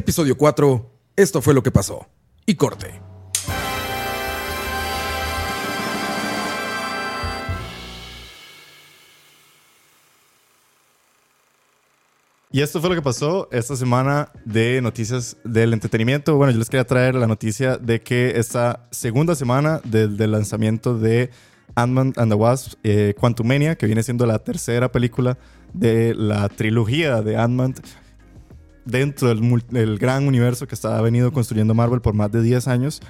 Episodio 4. Esto fue lo que pasó. Y corte. Y esto fue lo que pasó esta semana de noticias del entretenimiento. Bueno, yo les quería traer la noticia de que esta segunda semana del, lanzamiento de Ant-Man and the Wasp, eh, Quantumania, que viene siendo la tercera película de la trilogía de Ant-Man dentro del, gran universo que está venido construyendo Marvel por más de 10 años,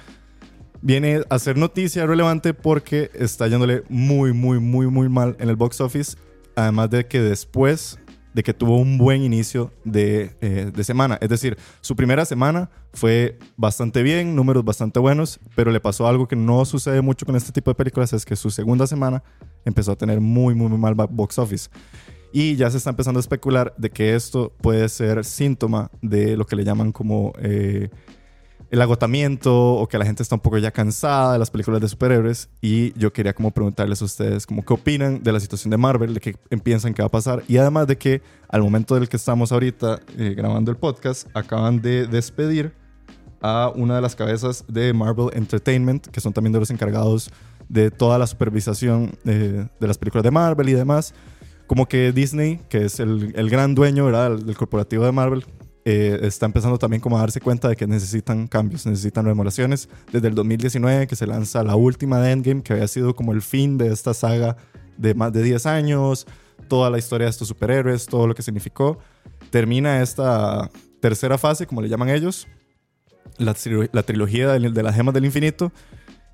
viene a ser noticia relevante porque está yéndole muy, muy, muy, muy mal en el box office. Además de que después de que tuvo un buen inicio de, eh, de semana. Es decir, su primera semana fue bastante bien, números bastante buenos, pero le pasó algo que no sucede mucho con este tipo de películas, es que su segunda semana empezó a tener muy, muy, muy mal box office. Y ya se está empezando a especular de que esto puede ser síntoma de lo que le llaman como eh, el agotamiento o que la gente está un poco ya cansada de las películas de superhéroes. Y yo quería como preguntarles a ustedes como qué opinan de la situación de Marvel, de qué piensan que va a pasar. Y además de que al momento del que estamos ahorita eh, grabando el podcast, acaban de despedir a una de las cabezas de Marvel Entertainment, que son también de los encargados de toda la supervisación eh, de las películas de Marvel y demás. Como que Disney, que es el, el gran dueño del corporativo de Marvel, eh, está empezando también como a darse cuenta de que necesitan cambios, necesitan remodelaciones. Desde el 2019 que se lanza la última de Endgame, que había sido como el fin de esta saga de más de 10 años, toda la historia de estos superhéroes, todo lo que significó. Termina esta tercera fase, como le llaman ellos, la, la trilogía de, de las gemas del infinito.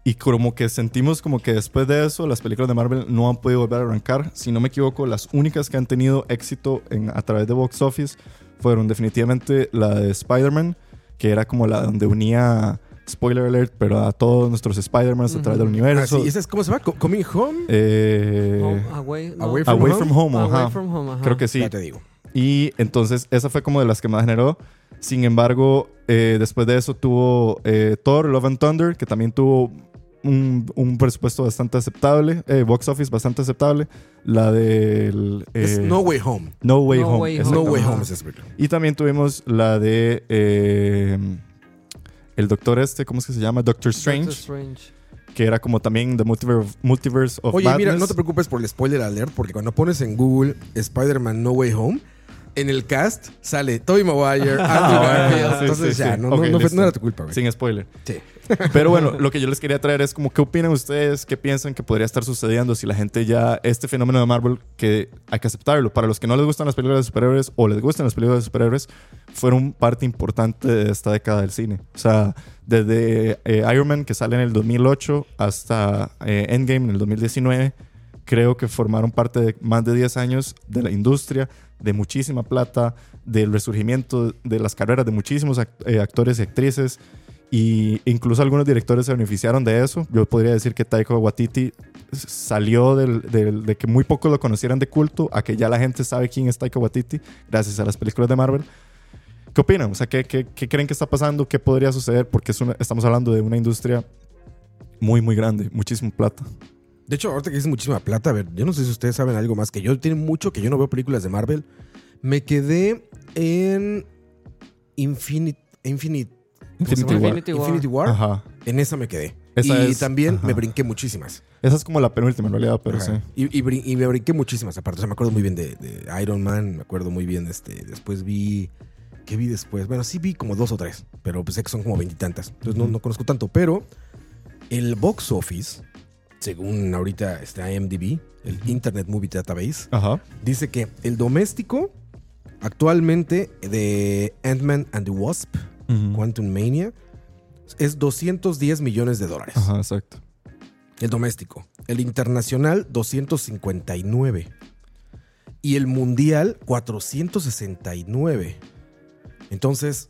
Y como que sentimos como que después de eso las películas de Marvel no han podido volver a arrancar. Si no me equivoco, las únicas que han tenido éxito en, a través de box office fueron definitivamente la de Spider-Man, que era como la donde unía, spoiler alert, pero a todos nuestros Spider-Man a través del Ah, universo. sí, ¿esa es, ¿Cómo se llama? Co- ¿Coming Home? Eh, Home, away, no. Away from Away Home? from Home, Away ajá. from home, ajá. Creo que sí. Ya te digo. Y entonces esa fue como de las que más generó. Sin embargo, eh, después de eso tuvo eh, Thor, Love and Thunder, que también tuvo un, un presupuesto bastante aceptable, eh, box office bastante aceptable. La del... eh, es No Way Home. No Way No Home. Way No. Way. Home es. Y también tuvimos la de... eh, el doctor este, ¿cómo es que se llama? Doctor Strange, Doctor Strange. que era como también The Multiverse, Multiverse of Oye, mira, no te preocupes por el spoiler alert, porque cuando pones en Google Spider-Man No Way Home, en el cast sale Tobey Maguire, Andrew Garfield. Ah, sí, Entonces sí, ya, sí. no, Ok, no, no, no era tu culpa, güey. Sin spoiler. Sí. Pero bueno, lo que yo les quería traer es como qué opinan ustedes, qué piensan que podría estar sucediendo si la gente ya, este fenómeno de Marvel, que hay que aceptarlo, para los que no les gustan las películas de superhéroes o les gustan las películas de superhéroes, fueron parte importante de esta década del cine. O sea, desde eh, Iron Man, que sale en el 2008, hasta eh, Endgame en el 2019, creo que formaron parte de más de 10 años de la industria, de muchísima plata, del resurgimiento de las carreras de muchísimos act- eh, actores y actrices. Y incluso algunos directores se beneficiaron de eso. Yo podría decir que Taika Waititi salió del, de que muy pocos lo conocieran de culto a que ya la gente sabe quién es Taika Waititi gracias a las películas de Marvel. ¿Qué opinan? O sea, ¿qué, qué, creen que está pasando? ¿Qué podría suceder? Porque es una- estamos hablando de una industria muy, muy grande, muchísimo plata. De hecho, ahorita que dices muchísima plata, a ver, yo no sé si ustedes saben algo más que yo. Tiene mucho que yo no veo películas de Marvel. Me quedé en Infinite. Infinite. ¿Cómo se Infinity? War. Infinity War. Infinity War. Ajá. En esa me quedé. Esa y es- también ajá. me brinqué muchísimas. Esa es como la penúltima en realidad, pero Ajá. sí. Y, y brin- y me brinqué muchísimas aparte. O sea, me acuerdo muy bien de, de Iron Man, me acuerdo muy bien de este. Después vi. ¿Qué vi después? Bueno, sí vi como dos o tres, pero pues sé que son como veintitantas. Entonces no, conozco tanto. Pero el box office, según ahorita está IMDb, el Internet Movie Database, Ajá. dice que el doméstico actualmente de Ant-Man and the Wasp, Ujú. Quantum Mania, es 210 millones de dólares. Ajá, exacto. El doméstico. El internacional, 259. Y el mundial, 469. Entonces,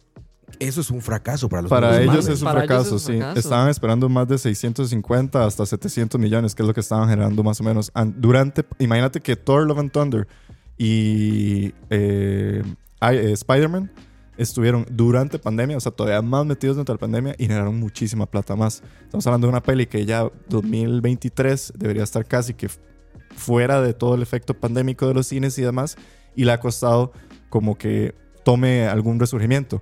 eso es un fracaso para los Para ellos es un Para ellos fracaso, es un sí. fracaso. Estaban esperando más de 650 hasta 700 millones, que es lo que estaban generando más o menos. An- Durante, imagínate que Thor, Love and Thunder y eh, eh, Spider-Man estuvieron durante pandemia, o sea, todavía más metidos dentro de la pandemia y generaron muchísima plata más. Estamos hablando de una peli que ya 2023 debería estar casi que fuera de todo el efecto pandémico de los cines y demás, y le ha costado como que tome algún resurgimiento.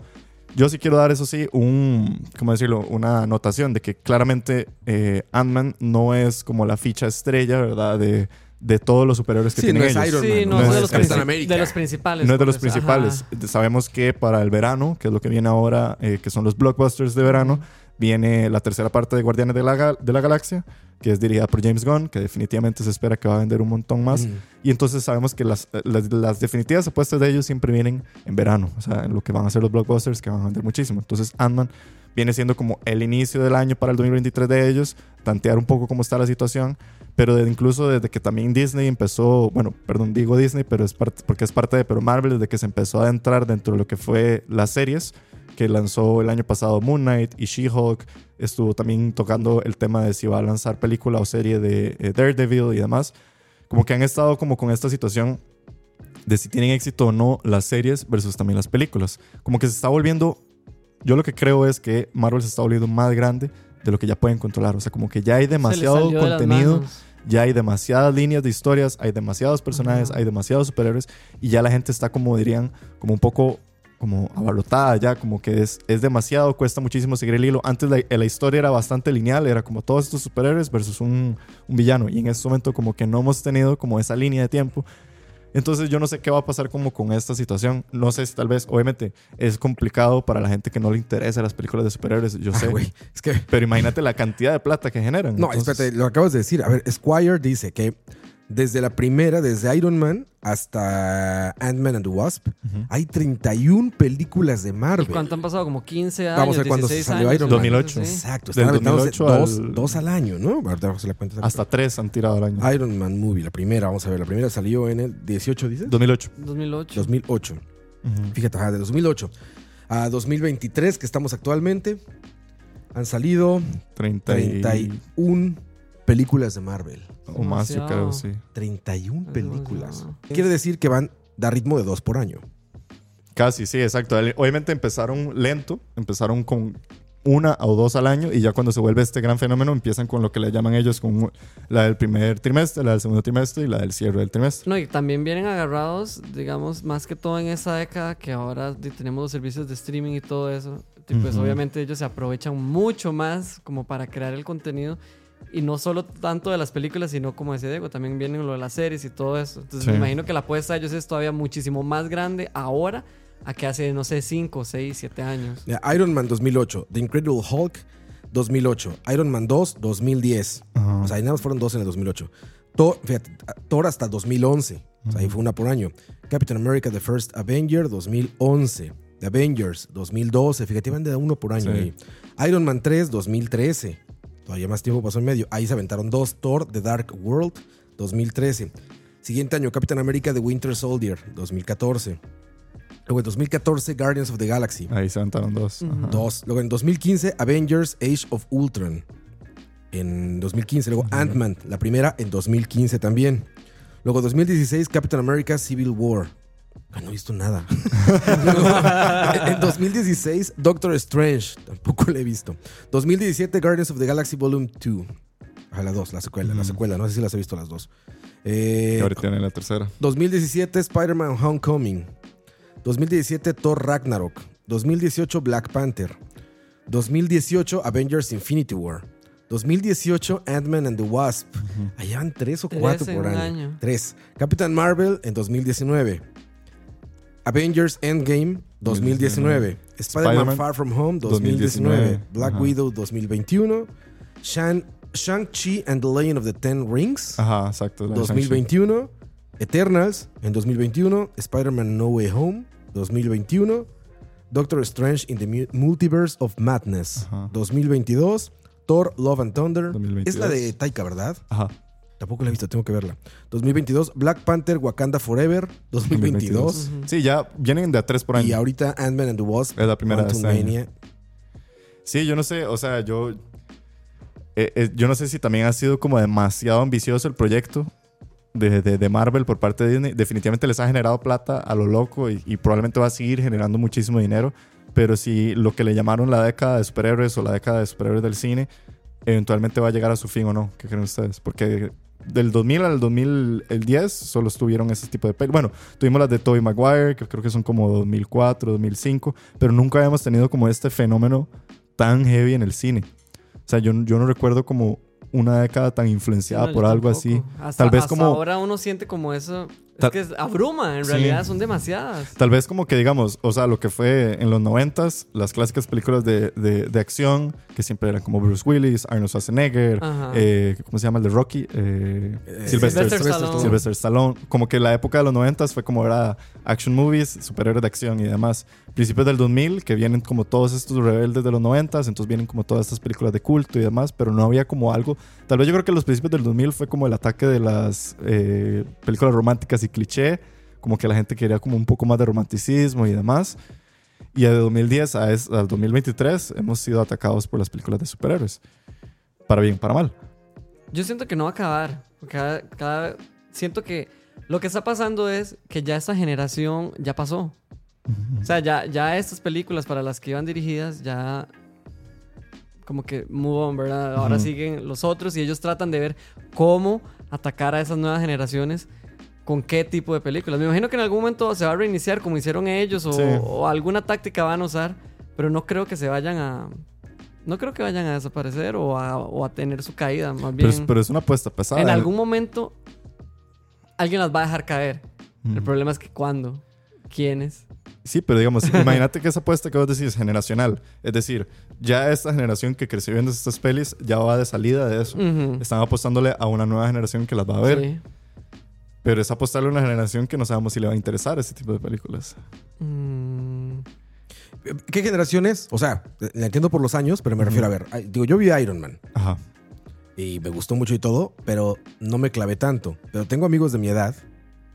Yo sí quiero dar, eso sí, un, ¿cómo decirlo? Una anotación de que claramente eh, Ant-Man no es como la ficha estrella, ¿verdad? De, de todos los superhéroes que Sí, tienen no es ellos. Iron Sí, Man, no, no es es de los, Capitán princip- América. de los principales. No es de los eso, principales. ajá. Sabemos que para el verano, que es lo que viene ahora, eh, que son los blockbusters de verano, viene la tercera parte de Guardianes de la, de la Galaxia, que es dirigida por James Gunn, que definitivamente se espera que va a vender un montón más. Mm. Y entonces sabemos que las, las, las definitivas apuestas de ellos siempre vienen en verano, o sea, en lo que van a ser los blockbusters, que van a vender muchísimo. Entonces Ant-Man viene siendo como el inicio del año para el 2023 de ellos, tantear un poco cómo está la situación, pero de- incluso desde que también Disney empezó, bueno, perdón, digo Disney, pero es parte, porque es parte de, pero Marvel, desde que se empezó a adentrar dentro de lo que fue las series, que lanzó el año pasado Moon Knight y She-Hulk, estuvo también tocando el tema de si va a lanzar película o serie de eh, Daredevil y demás, como que han estado como con esta situación de si tienen éxito o no las series versus también las películas. Como que se está volviendo, yo lo que creo es que Marvel se está volviendo más grande de lo que ya pueden controlar. O sea, como que ya hay demasiado de contenido, ya hay demasiadas líneas de historias, hay demasiados personajes, hay demasiados superhéroes y ya la gente está como dirían, como un poco como abarrotada ya, como que es, es demasiado, cuesta muchísimo seguir el hilo. Antes la, la historia era bastante lineal, era como todos estos superhéroes versus un, un villano y en este momento como que no hemos tenido como esa línea de tiempo. Entonces yo no sé qué va a pasar como con esta situación. No sé si tal vez, obviamente, es complicado para la gente que no le interesa las películas de superhéroes, yo Ah, sé. es que Pero imagínate la cantidad de plata que generan. No, Entonces, espérate, lo acabas de decir. A ver, Squire dice que desde la primera, desde Iron Man hasta Ant-Man and the Wasp, Ujú. hay 31 películas de ¿Y Marvel. cuánto han pasado? Como 15 años. Vamos a ver cuándo se 16 salió años, Iron Man. 2008. cosa así. Exacto, Del están aventados 2008 dos, al- dos al año, ¿no? Ahorita vamos a hacer la cuenta. Hasta tres han tirado al año. Iron Man Movie, la primera, vamos a ver, la primera salió en el 18, ¿dices? 2008. 2008. 2008. Ujú. Fíjate, ajá, de 2008 a 2023, que estamos actualmente, han salido 30 y- 31 películas de Marvel. O más, yo creo, sí. 31 Es películas. Quiere decir que van a ritmo de dos por año. Casi, sí, exacto. Obviamente empezaron lento, empezaron con una o dos al año y ya cuando se vuelve este gran fenómeno empiezan con lo que le llaman ellos con la del primer trimestre, la del segundo trimestre y la del cierre del trimestre. No, y también vienen agarrados, digamos, más que todo en esa década que ahora tenemos los servicios de streaming y todo eso. Y pues Ujú. obviamente ellos se aprovechan mucho más como para crear el contenido. Y no solo tanto de las películas, sino como decía Diego, también vienen lo de las series y todo eso. Entonces Sí. me imagino que la apuesta de ellos es todavía muchísimo más grande ahora a que hace, no sé, 5, 6, 7 años. Ya, Iron Man 2008, The Incredible Hulk 2008, Iron Man 2 2010. Ajá. O sea, ahí nada más fueron dos en el 2008. Thor, fíjate, Thor hasta 2011. O sea, ahí fue una por año. Captain America The First Avenger 2011. The Avengers 2012. Fíjate, van de uno por año Sí. ahí. Iron Man 3 2013. Todavía más tiempo pasó en medio. Ahí se aventaron dos. Thor The Dark World 2013. Siguiente año, Captain America The Winter Soldier 2014. Luego en 2014, Guardians of the Galaxy. Ahí se aventaron dos. Dos. Luego en 2015, Avengers Age of Ultron. En 2015. Luego Ant-Man, la primera en 2015 también. Luego 2016, Captain America Civil War. Ah, no he visto nada. Luego, en 2016, Doctor Strange. Tampoco la he visto. 2017, Guardians of the Galaxy Volume 2. A la 2, la secuela, la secuela. No sé si las he visto las dos. Eh, ahorita tienen la tercera. 2017 Spider-Man Homecoming. 2017 Thor Ragnarok. 2018 Black Panther. 2018 Avengers Infinity War. 2018 Ant-Man and the Wasp. Allá van tres o Tres cuatro por año. año. Tres. Captain Marvel en 2019. Avengers Endgame 2019. Spider-Man Far From Home 2019. 2019. Black Ajá. Widow 2021. Shan- Shang-Chi and the Legend of the Ten Rings. Ajá, exacto. la de 2021, Eternals en 2021, Spider-Man No Way Home 2021, Doctor Strange in the Mu- Multiverse of Madness Ajá. 2022, Thor Love and Thunder. 2022. Es la de Taika, ¿verdad? Ajá. Tampoco la he visto, tengo que verla. 2022, Black Panther Wakanda Forever 2022. Ujú. Sí, ya vienen de a tres por año. Y ahorita Ant-Man and the Wasp. Es la primera de este. Sí, yo no sé, o sea, yo. eh, eh, yo no sé si también ha sido como demasiado ambicioso el proyecto de, de- de Marvel por parte de Disney. Definitivamente les ha generado plata a lo loco y, y probablemente va a seguir generando muchísimo dinero. Pero si lo que le llamaron la década de superhéroes o la década de superhéroes del cine, eventualmente va a llegar a su fin o no. ¿Qué creen ustedes? Porque del 2000 al 2010 solo estuvieron ese tipo de películas. Bueno, tuvimos las de Tobey Maguire, que creo que son como 2004, 2005, pero nunca habíamos tenido como este fenómeno tan heavy en el cine. O sea, yo, yo no recuerdo como una década tan influenciada No, por algo tampoco. así. Hasta, Tal vez hasta como- ahora uno siente como eso. Tal- es que es- abruma, en Sí. realidad son demasiadas. Tal vez como que digamos, o sea, lo que fue en los noventas, las clásicas películas de, de, de acción, que siempre eran como Bruce Willis, Arnold Schwarzenegger, eh, ¿cómo se llama el de Rocky? Eh, Eh, Sylvester, Sylvester Stallone. Sylvester Stallone. Como que la época de los noventas fue como era action movies, superhéroes de acción y demás. Principios del 2000, que vienen como todos estos rebeldes de los noventas, entonces vienen como todas estas películas de culto y demás, pero no había como algo. Tal vez yo creo que los principios del 2000 fue como el ataque de las eh, películas románticas y cliché, como que la gente quería como un poco más de romanticismo y demás. Y de 2010 a es- al 2023 hemos sido atacados por las películas de superhéroes. Para bien, para mal. Yo siento que no va a acabar. Cada, cada- siento que lo que está pasando es que ya esta generación ya pasó. O sea, ya, ya estas películas para las que iban dirigidas ya como que move on, ¿verdad? Ahora Ujú. siguen los otros y ellos tratan de ver cómo atacar a esas nuevas generaciones con qué tipo de películas. Me imagino que en algún momento se va a reiniciar como hicieron ellos o, Sí. o alguna táctica van a usar, pero no creo que se vayan a... No creo que vayan a desaparecer o a, o a tener su caída, más Pero bien. es, pero es una apuesta pesada. en algún momento alguien las va a dejar caer. El problema es que cuándo, quiénes. Sí, pero digamos, imagínate que esa apuesta que vos decís es generacional. Es decir, ya esta generación que creció viendo estas pelis ya va de salida de eso. Están apostándole a una nueva generación que las va a ver. Sí. Pero es apostarle a una generación que no sabemos si le va a interesar este tipo de películas. Mm, ¿Qué generaciones? O sea, la entiendo por los años, pero me refiero a ver. Digo, yo vi Iron Man Ajá. y me gustó mucho y todo, pero no me clavé tanto. Pero tengo amigos de mi edad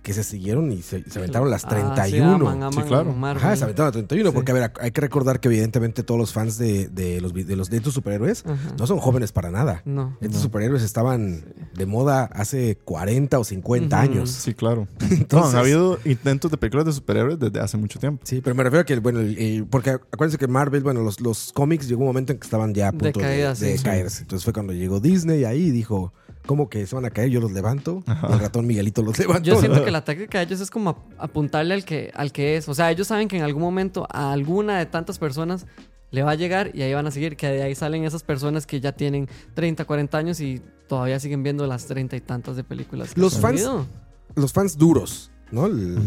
que se siguieron y se, se aventaron las ah, sí, 31. aman, aman Sí, claro. Ajá, se aventaron las 31, Sí. porque a ver, hay que recordar que evidentemente todos los fans de, de los, de los de estos superhéroes Ajá. no son jóvenes para nada. No. Estos No. superhéroes estaban de moda hace 40 o 50 Ujú. años. Sí, claro. Entonces- no, han habido intentos de películas de superhéroes desde hace mucho tiempo. Sí, pero me refiero a que, bueno, porque acuérdense que Marvel, bueno, los, los cómics llegó un momento en que estaban ya a punto de, Decaída, de sí. caerse. Entonces fue cuando llegó Disney ahí y dijo, ¿cómo que se van a caer? Yo los levanto. Ajá. Y el ratón Miguelito los levantó. Yo siento que la táctica de ellos es como ap- apuntarle al que, al que es. O sea, ellos saben que en algún momento a alguna de tantas personas le va a llegar y ahí van a seguir. Que de ahí salen esas personas que ya tienen 30, 40 años y todavía siguen viendo las 30 y tantas de películas. que Los han fans-. Los fans duros, ¿no? El-.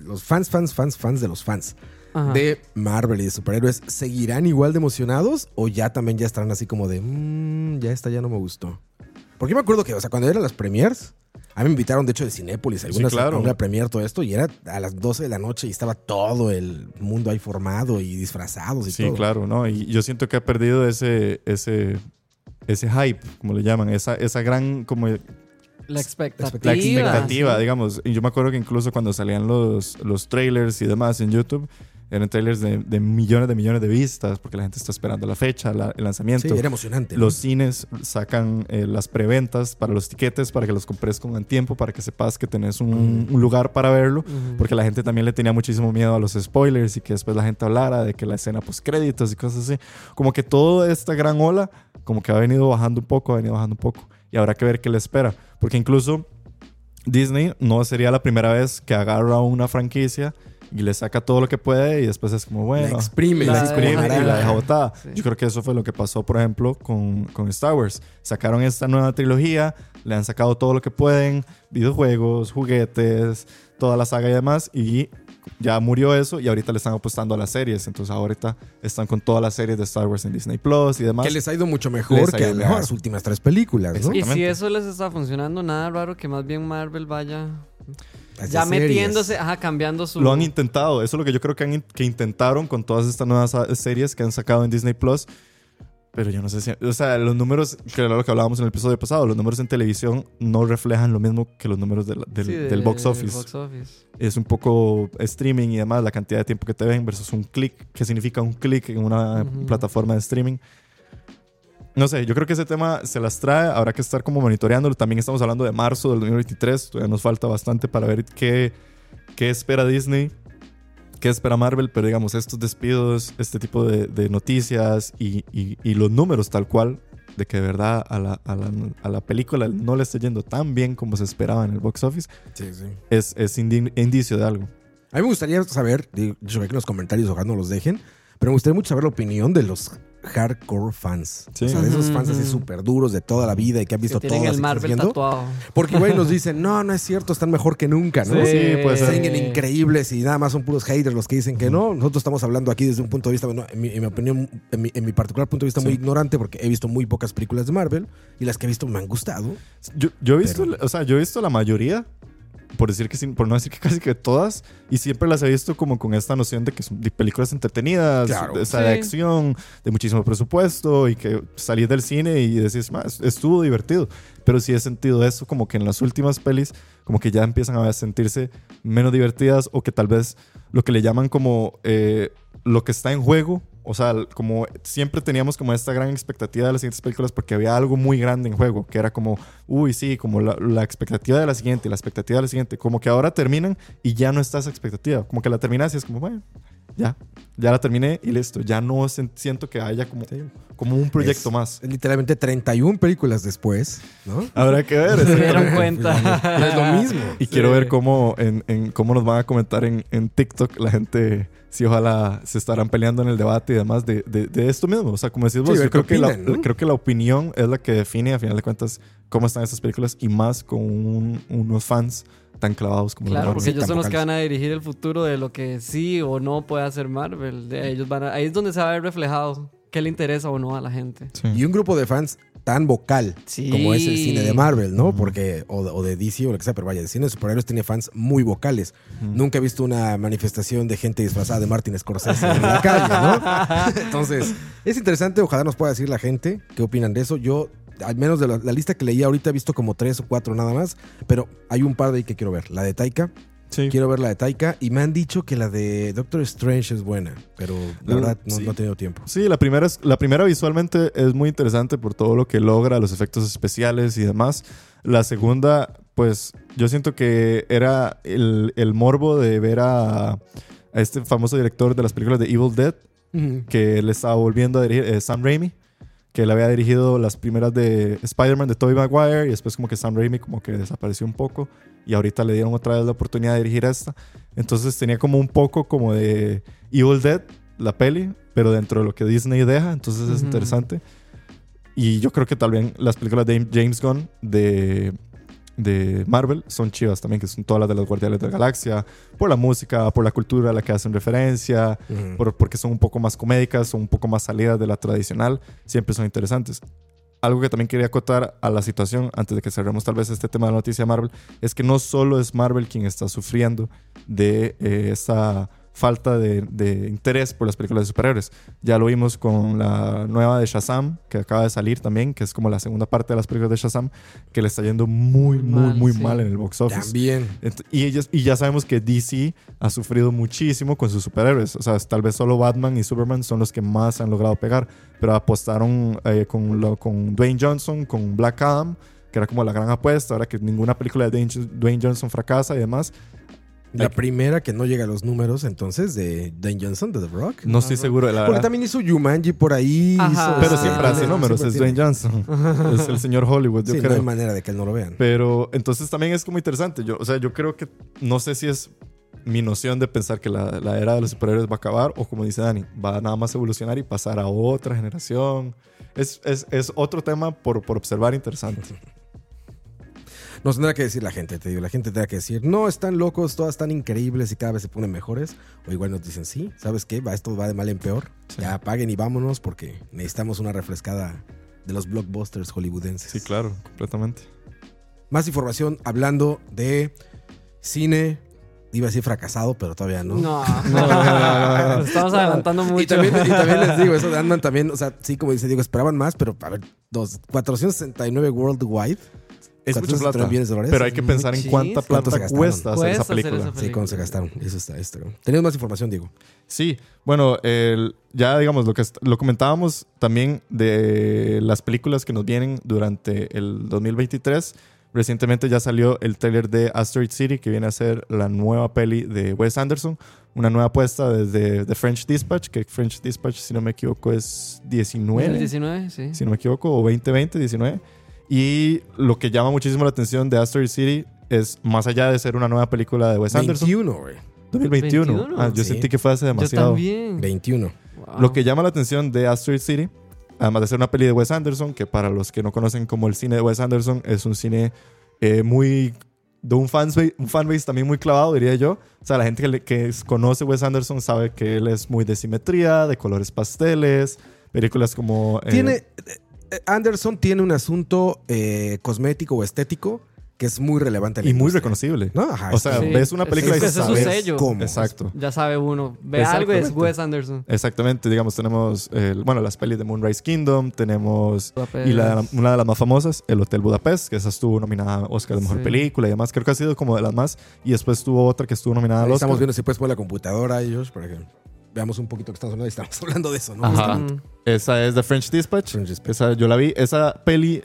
Los fans, fans, fans, fans de los fans Ajá. de Marvel y de superhéroes, ¿seguirán igual de emocionados o ya también ya estarán así como de, "Mm, ya esta ya no me gustó? Porque yo me acuerdo que, o sea, cuando eran las premiers, a mí me invitaron de hecho de Cinépolis, algunas claro. a una premier todo esto, y era a las 12 de la noche y estaba todo el mundo ahí formado y disfrazados y Sí, todo. claro, ¿no? Y yo siento que ha perdido ese, ese, ese hype, como le llaman, esa, esa gran como La expectativa. la expectativa, sí. digamos. Y yo me acuerdo que incluso cuando salían los, los trailers y demás en YouTube, eran trailers de, de millones de millones de vistas, porque la gente está esperando la fecha, la- el lanzamiento. Sí, era emocionante. ¿no? Los cines sacan eh, las preventas para los tiquetes para que los compres con tiempo, para que sepas que tenés un, un lugar para verlo. Ujú. Porque la gente también le tenía muchísimo miedo a los spoilers y que después la gente hablara de que la escena post créditos y cosas así. Como que toda esta gran ola, como que ha venido bajando un poco, ha venido bajando un poco. Y habrá que ver qué le espera. Porque incluso Disney no sería la primera vez que agarra una franquicia y le saca todo lo que puede y después es como, bueno, la exprime, la exprime y la deja botada. Sí. Yo creo que eso fue lo que pasó, por ejemplo, con, con Star Wars. Sacaron esta nueva trilogía, le han sacado todo lo que pueden, videojuegos, juguetes, toda la saga y demás, y ya murió eso y ahorita le están apostando a las series. Entonces ahorita están con todas las series de Star Wars en Disney Plus y demás. Que les ha ido mucho mejor Les que mejor. las últimas tres películas, ¿no? Y si eso les está funcionando, nada raro que más bien Marvel vaya Ya series. metiéndose, ajá, cambiando su... Lo han intentado. Eso es lo que yo creo que, han in- que intentaron con todas estas nuevas ah, series que han sacado en Disney Plus. Pero yo no sé si. O sea, los números, que era lo que hablábamos en el episodio pasado, los números en televisión no reflejan lo mismo que los números del, del- Sí, de- del box office. box office. Es un poco streaming y demás, la cantidad de tiempo que te ven versus un clic, que significa un clic en una plataforma de streaming. No sé, yo creo que ese tema se las trae, habrá que estar como monitoreándolo. También estamos hablando de marzo del 2023, todavía nos falta bastante para ver qué, qué espera Disney, qué espera Marvel, pero digamos, estos despidos, este tipo de, de noticias y, y- y los números tal cual de que de verdad a la, a la, a la película no le esté yendo tan bien como se esperaba en el box office, Sí, sí. es, es indi- indicio de algo. A mí me gustaría saber, yo sé que en los comentarios ojalá no los dejen, pero me gustaría mucho saber la opinión de los hardcore fans. Sí. O sea, de esos fans así súper duros de toda la vida y que han Que visto tienen todas el que Marvel viendo. tatuado. Porque igual nos dicen, no, no es cierto, están mejor que nunca, ¿no? Sí, puede ser. Siguen increíbles y nada más son puros haters los que dicen que no. Nosotros estamos hablando aquí desde un punto de vista, bueno, en mi, en mi opinión, en mi, en mi particular punto de vista, muy Sí. ignorante porque he visto muy pocas películas de Marvel y las que he visto me han gustado. Yo, yo he visto, Pero- o sea, yo he visto la mayoría, por decir que sí- por no decir que casi que todas, y siempre las he visto como con esta noción de que son de películas entretenidas, Claro. de, o sea, de Sí. acción, de muchísimo presupuesto, y que salís del cine y decís, más, estuvo divertido. Pero sí he sentido eso como que en las últimas pelis, como que ya empiezan a sentirse menos divertidas, o que tal vez lo que le llaman como eh, lo que está en juego. O sea, como siempre teníamos como esta gran expectativa de las siguientes películas porque había algo muy grande en juego, que era como, uy, sí, como la, la expectativa de la siguiente, la expectativa de la siguiente, como que ahora terminan y ya no está esa expectativa, como que la terminas y es como, bueno, ya, ya la terminé y listo, ya no siento que haya como, como un proyecto Es- más. Es literalmente 31 películas después, ¿no? Habrá que ver. Se dieron cuenta. Es lo mismo. Y Sí. quiero ver cómo, en, en cómo nos van a comentar en, en TikTok la gente, si ojalá se estarán peleando en el debate y demás de, de, de esto mismo. O sea, como decís vos, Sí, yo creo, qué que la, opinan, ¿no? creo que la opinión es la que define, a final de cuentas, cómo están estas películas y más con un- unos fans tan clavados como Claro, los porque ellos son los que van a dirigir el futuro de lo que sí o no puede hacer Marvel. De ellos van a- ahí es donde se va a ver reflejado qué le interesa o no a la gente. Sí. Y un grupo de fans tan vocal Sí. como es el cine de Marvel, ¿no? Porque, o, de- o de DC o lo que sea, pero vaya, el cine de superhéroes tiene fans muy vocales. Nunca he visto una manifestación de gente disfrazada de Martin Scorsese en la calle, ¿no? Entonces, es interesante, ojalá nos pueda decir la gente qué opinan de eso. Yo, al menos de la, la lista que leí ahorita, he visto como tres o cuatro nada más, pero hay un par de ahí que quiero ver. La de Taika, Sí. quiero ver la de Taika, y me han dicho que la de Doctor Strange es buena, pero la Mm, verdad no, sí. no he tenido tiempo. Sí, la primera, es, la primera visualmente es muy interesante por todo lo que logra, los efectos especiales y demás. La segunda, pues yo siento que era el, el morbo de ver a, a este famoso director de las películas de Evil Dead, que le estaba volviendo a dirigir, eh, Sam Raimi, que él había dirigido las primeras de Spider-Man de Tobey Maguire y después como que Sam Raimi como que desapareció un poco y ahorita le dieron otra vez la oportunidad de dirigir esta. Entonces tenía como un poco como de Evil Dead, la peli, pero dentro de lo que Disney deja, entonces es interesante. Y yo creo que también las películas de James Gunn de, de Marvel son chivas también, que son todas las de los Guardianes de la Galaxia, por la música, por la cultura a la que hacen referencia, por- porque son un poco más comédicas, son un poco más salidas de la tradicional, siempre son interesantes. Algo que también quería acotar a la situación, antes de que cerremos tal vez este tema de la noticia de Marvel, es que no solo es Marvel quien está sufriendo de eh, esa falta de, de interés por las películas de superhéroes. Ya lo vimos con la nueva de Shazam, que acaba de salir también, que es como la segunda parte de las películas de Shazam, que le está yendo muy, muy, Mal, muy sí. mal en el box office. También. Y, ellos, y ya sabemos que DC ha sufrido muchísimo con sus superhéroes. O sea, tal vez solo Batman y Superman son los que más han logrado pegar. Pero apostaron eh, con, lo- con Dwayne Johnson, con Black Adam, que era como la gran apuesta. Ahora que ninguna película de Dwayne, Dwayne Johnson fracasa y demás. La primera que no llega a los números, entonces, de Dwayne Johnson, de The Rock. No estoy seguro de la Porque verdad. también hizo Jumanji por ahí. Hizo- Pero siempre hace números. Es siempre Dwayne tiene. Johnson. es el señor Hollywood, yo Sí, no creo. hay manera de que él no lo vean. Pero entonces también es como interesante. Yo, o sea, yo creo que no sé si es mi noción de pensar que la, la era de los superhéroes va a acabar o como dice Dani, va nada más a evolucionar y pasar a otra generación. Es, es, es otro tema por, por observar interesante. Nos tendrá que decir la gente, te digo. La gente tendrá que decir, no, están locos, todas están increíbles y cada vez se ponen mejores. O igual nos dicen, sí, ¿sabes qué? Va, esto va de mal en peor. Sí. Ya apaguen y vámonos porque necesitamos una refrescada de los blockbusters hollywoodenses. Sí, claro, completamente. Más información hablando de cine. Iba a decir fracasado, pero todavía no. No, no, Nos estamos adelantando mucho. Y también, y también les digo, eso de Ant-Man también, o sea, sí, como dice Diego, esperaban más, pero a ver, dos, 469 worldwide. Es mucha 469 plata. millones de dólares. Pero hay que pensar en cuánta. ¿Cuánto plata gastaron? cuesta hacer Cuesta esa hacer película. esa Sí, cómo se gastaron. Eso está esto. Tenemos más información, Diego. Sí, bueno, el- ya digamos, lo que lo comentábamos también de las películas que nos vienen durante el 2023. Recientemente ya salió el trailer de Asteroid City, que viene a ser la nueva peli de Wes Anderson. Una nueva apuesta desde The French Dispatch, que French Dispatch, si no me equivoco, es 19. El 19, sí. Si no me equivoco, o 2020, 19. Y lo que llama muchísimo la atención de Asteroid City es, más allá de ser una nueva película de Wes Anderson, 21, güey. 2021. 21. Ah, yo Sí. sentí que fue hace Yo demasiado. también. 21. Wow. Lo que llama la atención de Asteroid City, además de ser una peli de Wes Anderson, que para los que no conocen como el cine de Wes Anderson, es un cine eh, muy de un fanbase, un fanbase también muy clavado, diría yo. O sea, la gente que, le- que conoce Wes Anderson sabe que él es muy de simetría, de colores pasteles, películas como... eh, Tiene. Eh, Anderson tiene un asunto eh, cosmético o estético que es muy relevante. en la y muy reconocible. ¿No? Ajá, O sea, Sí. ves una película Es- y ese es su sabes sello. cómo. Exacto. Ya sabe uno. Ve algo y es. Wes Anderson. Exactamente, digamos, tenemos, el- bueno, las pelis de Moonrise Kingdom, tenemos Budapest. Y la- una de las más famosas, El Hotel Budapest, que esa estuvo nominada a Oscar de Mejor Sí. Película y demás. Creo que ha sido como de las más. Y después tuvo otra que estuvo nominada Ahí Oscar. estamos viendo si puedes poner la computadora, ellos, para que veamos un poquito que estamos hablando. Y estamos hablando de eso, ¿no? Ajá. Justamente. Esa es The French Dispatch. French Dispatch. Esa yo la vi. Esa peli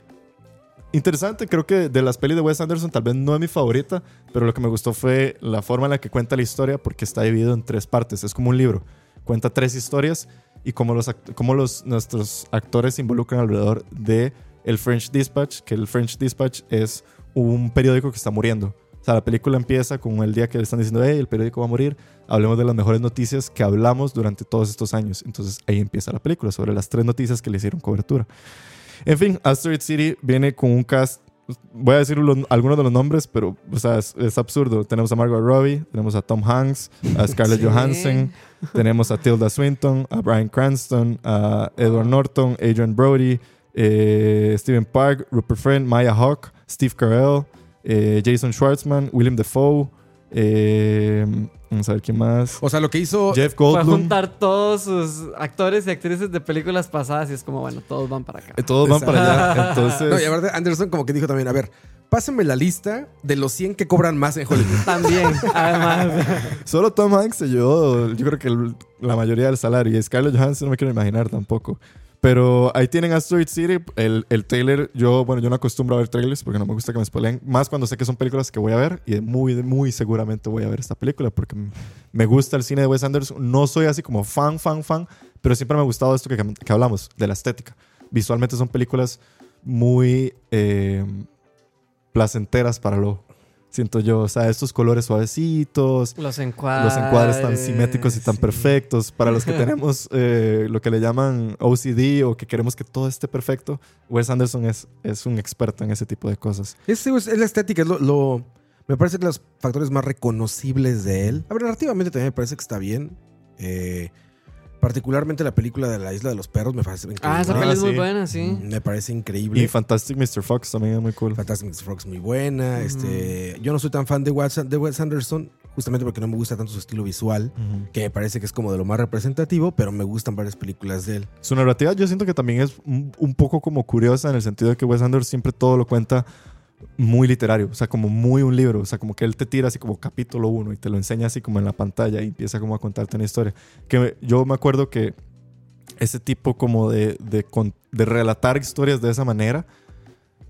interesante. Creo que de las pelis de Wes Anderson tal vez no es mi favorita, pero lo que me gustó fue la forma en la que cuenta la historia porque está dividido en tres partes. Es como un libro. Cuenta tres historias y cómo, los, cómo los, nuestros actores se involucran alrededor de el French Dispatch, que el French Dispatch es un periódico que está muriendo. O sea, la película empieza con el día que le están diciendo, hey, el periódico va a morir. Hablemos de las mejores noticias que hablamos durante todos estos años. Entonces ahí empieza la película, sobre las tres noticias que le hicieron cobertura. En fin, Asteroid City viene con un cast. Voy a decir los- algunos de los nombres, pero o sea, es, es absurdo. Tenemos a Margot Robbie, tenemos a Tom Hanks, a Scarlett Sí. Johansson, tenemos a Tilda Swinton, a Brian Cranston, a Edward Norton, Adrian Brody, eh, Steven Park, Rupert Friend, Maya Hawke, Steve Carell, eh, Jason Schwartzman, William Defoe. eh, vamos a ver quién más. O sea, lo que hizo. Jeff Goldblum. juntar todos sus actores y actrices de películas pasadas y es como, bueno, todos van para acá. Eh, Todos van para allá. Entonces, No, y aparte, Anderson como que dijo también, a ver, pásenme la lista de los 100 que cobran más en Hollywood. También, además. Solo Tom Hanks se llevó, yo creo que el- la mayoría del salario. Y Scarlett Johansson no me quiero imaginar tampoco. Pero ahí tienen Asteroid City. El, el trailer, yo, bueno, yo no acostumbro a ver trailers porque no me gusta que me spoileen. Más cuando sé que son películas que voy a ver. Y muy, muy seguramente voy a ver esta película porque me gusta el cine de Wes Anderson. No soy así como fan, fan, fan. Pero siempre me ha gustado esto que, que hablamos, de la estética. Visualmente son películas muy eh, placenteras para lo siento yo. O sea, estos colores suavecitos, Los encuadres. los encuadres tan simétricos y tan sí. perfectos. Para los que tenemos eh, lo que le llaman OCD o que queremos que todo esté perfecto, Wes Anderson es, es un experto en ese tipo de cosas. Es, es la estética, es lo, lo- Me parece que los factores más reconocibles de él. A ver, narrativamente también me parece que está bien. Eh, particularmente la película de la Isla de los Perros me parece increíble. Ah, esa Ah, peli es muy sí. buena, sí. Me parece increíble. Y Fantastic Mr. Fox también es muy cool. Fantastic Mr. Fox muy buena. Este, yo no soy tan fan de Wes, de Wes Anderson, justamente porque no me gusta tanto su estilo visual, que me parece que es como de lo más representativo, pero me gustan varias películas de él. Su narrativa yo siento que también es un, un poco como curiosa en el sentido de que Wes Anderson siempre todo lo cuenta muy literario, o sea, como muy un libro, o sea, como que él te tira así como capítulo uno y te lo enseña así como en la pantalla y empieza como a contarte una historia. Que yo me acuerdo que ese tipo como de, de, de relatar historias de esa manera,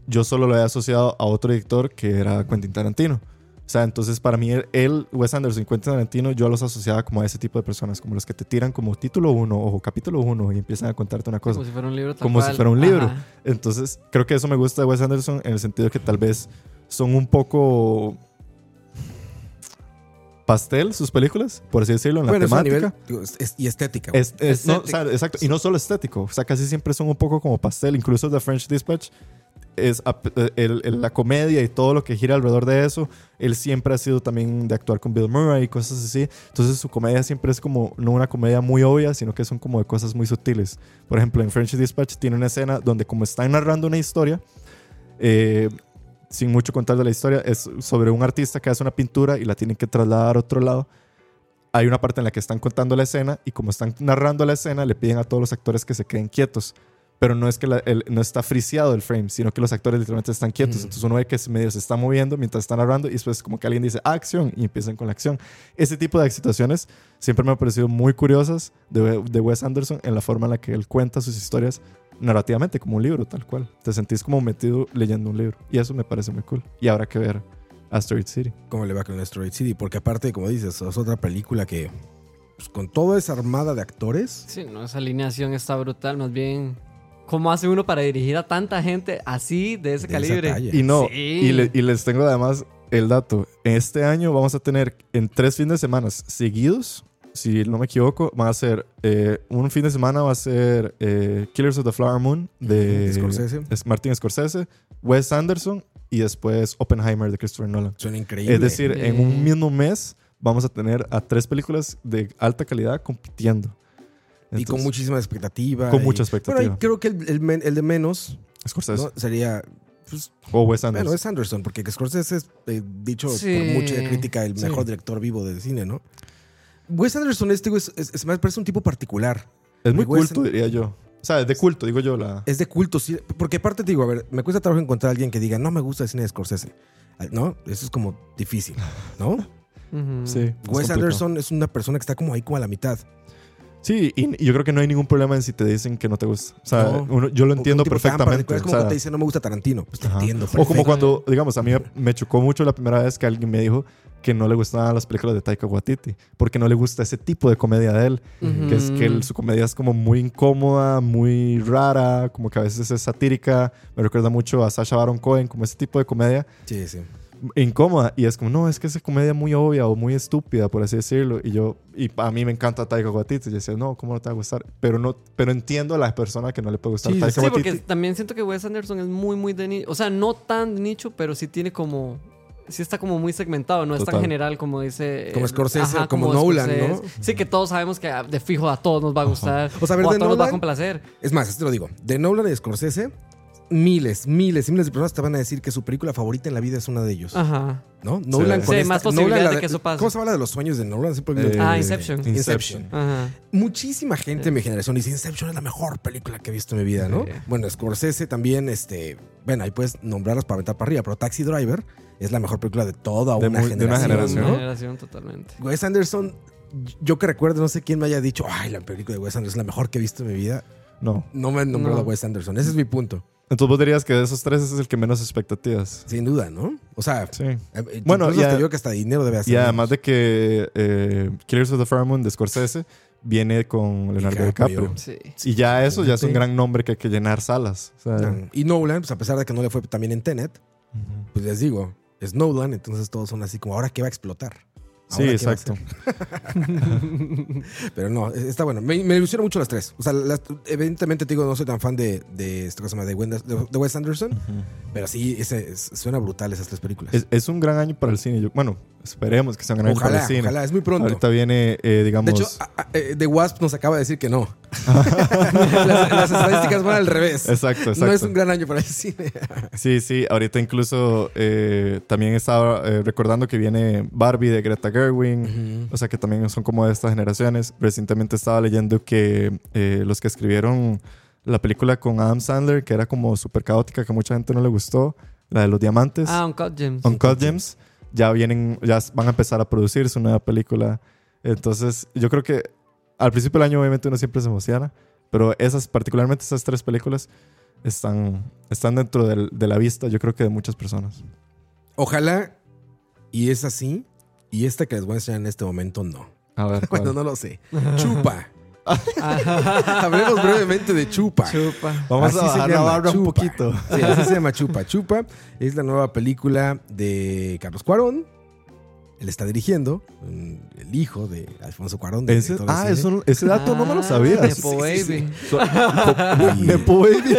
yo solo lo he asociado a otro director que era Quentin Tarantino. O sea, entonces para mí él, Wes Anderson y Quentin Tarantino, yo los asociaba como a ese tipo de personas, como los que te tiran como título uno o capítulo uno y empiezan a contarte una cosa. Como si fuera un libro tal Como si fuera un libro. Ajá. Entonces, creo que eso me gusta de Wes Anderson en el sentido que tal vez son un poco pastel sus películas, por así decirlo, en la Bueno, temática. nivel digo, es- es- y estética. Es- es- no, o Estético. sea, exacto. Y no solo estético. O sea, casi siempre son un poco como pastel. Incluso The French Dispatch es el- la comedia y todo lo que gira alrededor de eso. Él siempre ha sido también de actuar con Bill Murray y cosas así. Entonces su comedia siempre es como no una comedia muy obvia, sino que son como de cosas muy sutiles. Por ejemplo, en French Dispatch tiene una escena donde como están narrando una historia, eh, sin mucho contar de la historia, es sobre un artista que hace una pintura y la tienen que trasladar a otro lado hay una parte en la que están contando la escena y como están narrando la escena, le piden a todos los actores que se queden quietos. Pero no es que la- el- no está friseado el frame, sino que los actores literalmente están quietos. Mm. Entonces uno ve que se- medio se está moviendo mientras están narrando y después como que alguien dice "Ah, acción y empiezan con la acción. Ese tipo de situaciones siempre me han parecido muy curiosas de, de Wes Anderson en la forma en la que él cuenta sus historias narrativamente como un libro, tal cual. Te sentís como metido leyendo un libro. Y eso me parece muy cool. Y habrá que ver Asteroid City. ¿Cómo le va con Asteroid City? Porque aparte, como dices, es otra película que, pues, con toda esa armada de actores, Sí, no, esa alineación está brutal. Más bien, ¿cómo hace uno para dirigir a tanta gente así, de ese de calibre? Y no, Sí. y, le- y les tengo además el dato. Este año vamos a tener en tres fines de semana seguidos, si no me equivoco, van a ser eh, un fin de semana va a ser eh, Killers of the Flower Moon de Scorsese. es Martin Scorsese, Wes Anderson y después Oppenheimer de Christopher Nolan. Suena increíble. Es decir, en un mismo mes vamos a tener a tres películas de alta calidad compitiendo. Y con muchísima expectativa. Con y- mucha expectativa. Bueno, y creo que el, el de menos Scorsese ¿no? sería, pues, o Wes Anderson. bueno, es Anderson, porque Scorsese es, eh, dicho Sí. por mucha crítica, el Sí. mejor director vivo del cine, ¿no? Wes Anderson este güey, es, es- parece un tipo particular. es muy Wes culto, diría yo. O sea, es de culto, digo yo. La... Es de culto, sí. Porque aparte te digo, a ver, me cuesta trabajo encontrar a alguien que diga, no me gusta el cine de Scorsese. ¿No? Eso es como difícil, ¿no? Sí. es Wes. Anderson es una persona que está como ahí como a la mitad. Sí, y, yo creo que no hay ningún problema en si te dicen que no te gusta. O sea, No. uno- yo lo O entiendo tan perfectamente. Es o como sea, cuando te dicen, no me gusta Tarantino. Pues te ajá. entiendo. O como cuando, digamos, a mí me chocó mucho la primera vez que alguien me dijo que no le gustaban las películas de Taika Waititi, porque no le gusta ese tipo de comedia de él, que es que su comedia es como muy incómoda, muy rara, como que a veces es satírica, me recuerda mucho a Sacha Baron Cohen, como ese tipo de comedia Sí, sí. Incómoda y es como, no, es que esa comedia muy obvia o muy estúpida, por así decirlo, y yo, y a mí me encanta Taika Waititi, y yo decía, no, ¿cómo no te va a gustar? Pero no, pero entiendo a la persona que no le puede gustar Sí, Taika Sí, Waititi. porque también siento que Wes Anderson es muy, muy de nicho. O sea, no tan de nicho, pero sí tiene como. Sí está como muy segmentado, no es tan Total. general como dice. Como Scorsese, como Nolan, ¿no? Sí, que todos sabemos que ah, de fijo a todos nos va a gustar. O sea, a ver, a de todos nos va a Nolan- complacer. Es más, te lo digo. De Nolan y de Scorsese, miles, miles y miles de personas te van a decir que su película favorita en la vida es una de ellos. Ajá. ¿No? Nolan Sí. con Sí, esta- más posibilidad Nolan, la de que eso pase. ¿Cómo se habla de los sueños de Nolan? Eh, Ah, Inception. Inception. Ajá. Muchísima gente en mi generación dice Inception es la mejor película que he visto en mi vida, ¿no? Sí. Bueno, Scorsese también, este, bueno, ahí puedes nombrarlas para aventar para arriba, pero Taxi Driver es la mejor película de toda De una, muy- de una generación, generación. ¿no? Una generación totalmente. Wes Anderson, yo que recuerdo, no sé quién me haya dicho, ay, la película de Wes Anderson es la mejor que he visto en mi vida. No. No me nombrado No. a Wes Anderson. Ese es mi punto. Entonces vos dirías que de esos tres ese es el que menos expectativas. Sin duda, ¿no? O sea, Sí. eh, Bueno, bueno, y a- te digo que hasta dinero debe hacer. Y además de que eh, Killers of the Flower Moon de Scorsese viene con Leonardo DiCaprio. DiCaprio. Sí. Y ya eso ya es un gran nombre que hay que llenar salas. O sea, Y Nolan, pues a pesar de que no le fue también en Tenet, pues les digo, es Nolan, entonces todos son así como, ¿ahora qué va a explotar? Sí, ¿Ahora qué va a exacto. Pero no, está bueno. Me, me ilusionan mucho las tres. O sea, las- evidentemente te digo, no soy tan fan de, de, esto que se llama, de, de- de Wes Anderson, pero sí, ese, es- suena brutal esas tres películas. Es, es un gran año para el cine. Yo- bueno, esperemos que sea un gran año para ojalá, el cine. ojalá, es muy pronto. Ahorita viene, eh, digamos. de hecho, a- a- eh, The Wasp nos acaba de decir que no. las, las estadísticas van al revés. exacto, exacto. No es un gran año para el cine. Sí, sí. Ahorita incluso eh, también estaba eh, recordando que viene Barbie de Greta Gerwig. O sea que también son como de estas generaciones. Recientemente estaba leyendo que eh, los que escribieron la película con Adam Sandler, que era como súper caótica, que a mucha gente no le gustó, la de los diamantes, Ah, Uncut Gems. Uncut Gems, ya vienen, ya van a empezar a producir su nueva película. Entonces, yo creo que al principio del año obviamente uno siempre se emociona, pero esas, particularmente esas tres películas, están, están dentro del- de la vista, yo creo que de muchas personas. Ojalá, y es así, y esta que les voy a enseñar en este momento, no. A ver. Bueno, no lo sé. Chupa. Hablemos brevemente de Chupa. Chupa. Vamos Así a bajar la barra un poquito. Sí, así se llama Chupa. Chupa es la nueva película de Carlos Cuarón. Él está dirigiendo, el hijo de Alfonso Cuarón. Ese, ah, eso- ese dato no me lo Ah, sabía. Nepo Sí, sí, sí. Baby. Y- Nepo baby.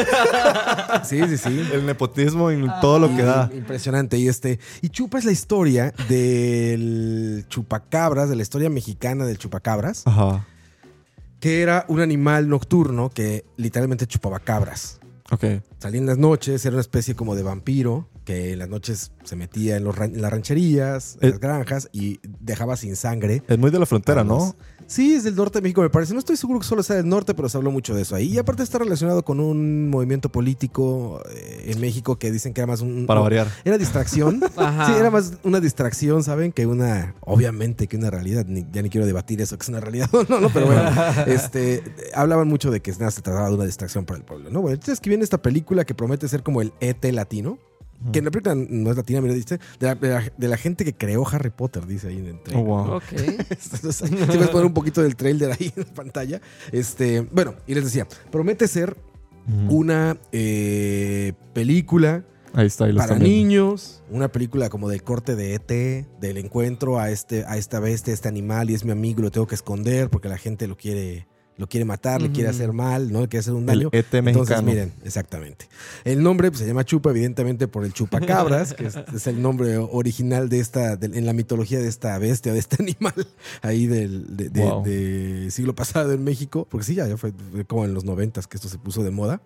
Sí, sí, sí. El nepotismo en todo lo que da. Y- Impresionante. Y este. Y Chupa es la historia del chupacabras, de la historia mexicana del chupacabras, Ajá. Que era un animal nocturno que literalmente chupaba cabras. Ok. Salía en las noches, era una especie como de vampiro. que en las noches se metía en, los ran- en las rancherías, en Eh. las granjas y dejaba sin sangre. Es muy de la frontera, ¿no? Sí, es del norte de México, me parece. No estoy seguro que solo sea del norte, pero se habló mucho de eso ahí. Y aparte está relacionado con un movimiento político eh, en México que dicen que era más un... Para variar. Era distracción. Ajá. Sí, era más una distracción, ¿saben? Que una, obviamente que una realidad. Ni- ya ni quiero debatir eso, que es una realidad o no, no, pero bueno. este, hablaban mucho de que nada se trataba de una distracción para el pueblo, ¿no? Bueno, entonces que viene esta película que promete ser como el ET latino. Que en la película no es latina, mira, dice, de la, de la- de la gente que creó Harry Potter, dice ahí en el Oh, trailer. wow. Ok. Entonces, si puedes poner un poquito del trailer ahí en pantalla. Este, bueno, y les decía, promete ser una eh, película Ahí está, ahí lo para viendo. niños, una película como del corte de ET, del encuentro a este a esta bestia, este animal y es mi amigo, lo tengo que esconder porque la gente lo quiere lo quiere matar, le quiere hacer mal, no le quiere hacer un El daño. ET Entonces, mexicano. miren, exactamente. El nombre pues, se llama Chupa, evidentemente, por el chupacabras, que es, es el nombre original de esta, de- en la mitología de esta bestia, de este animal, ahí del de, de- Wow. de siglo pasado en México, porque sí, ya, ya fue, fue como en los noventas que esto se puso de moda.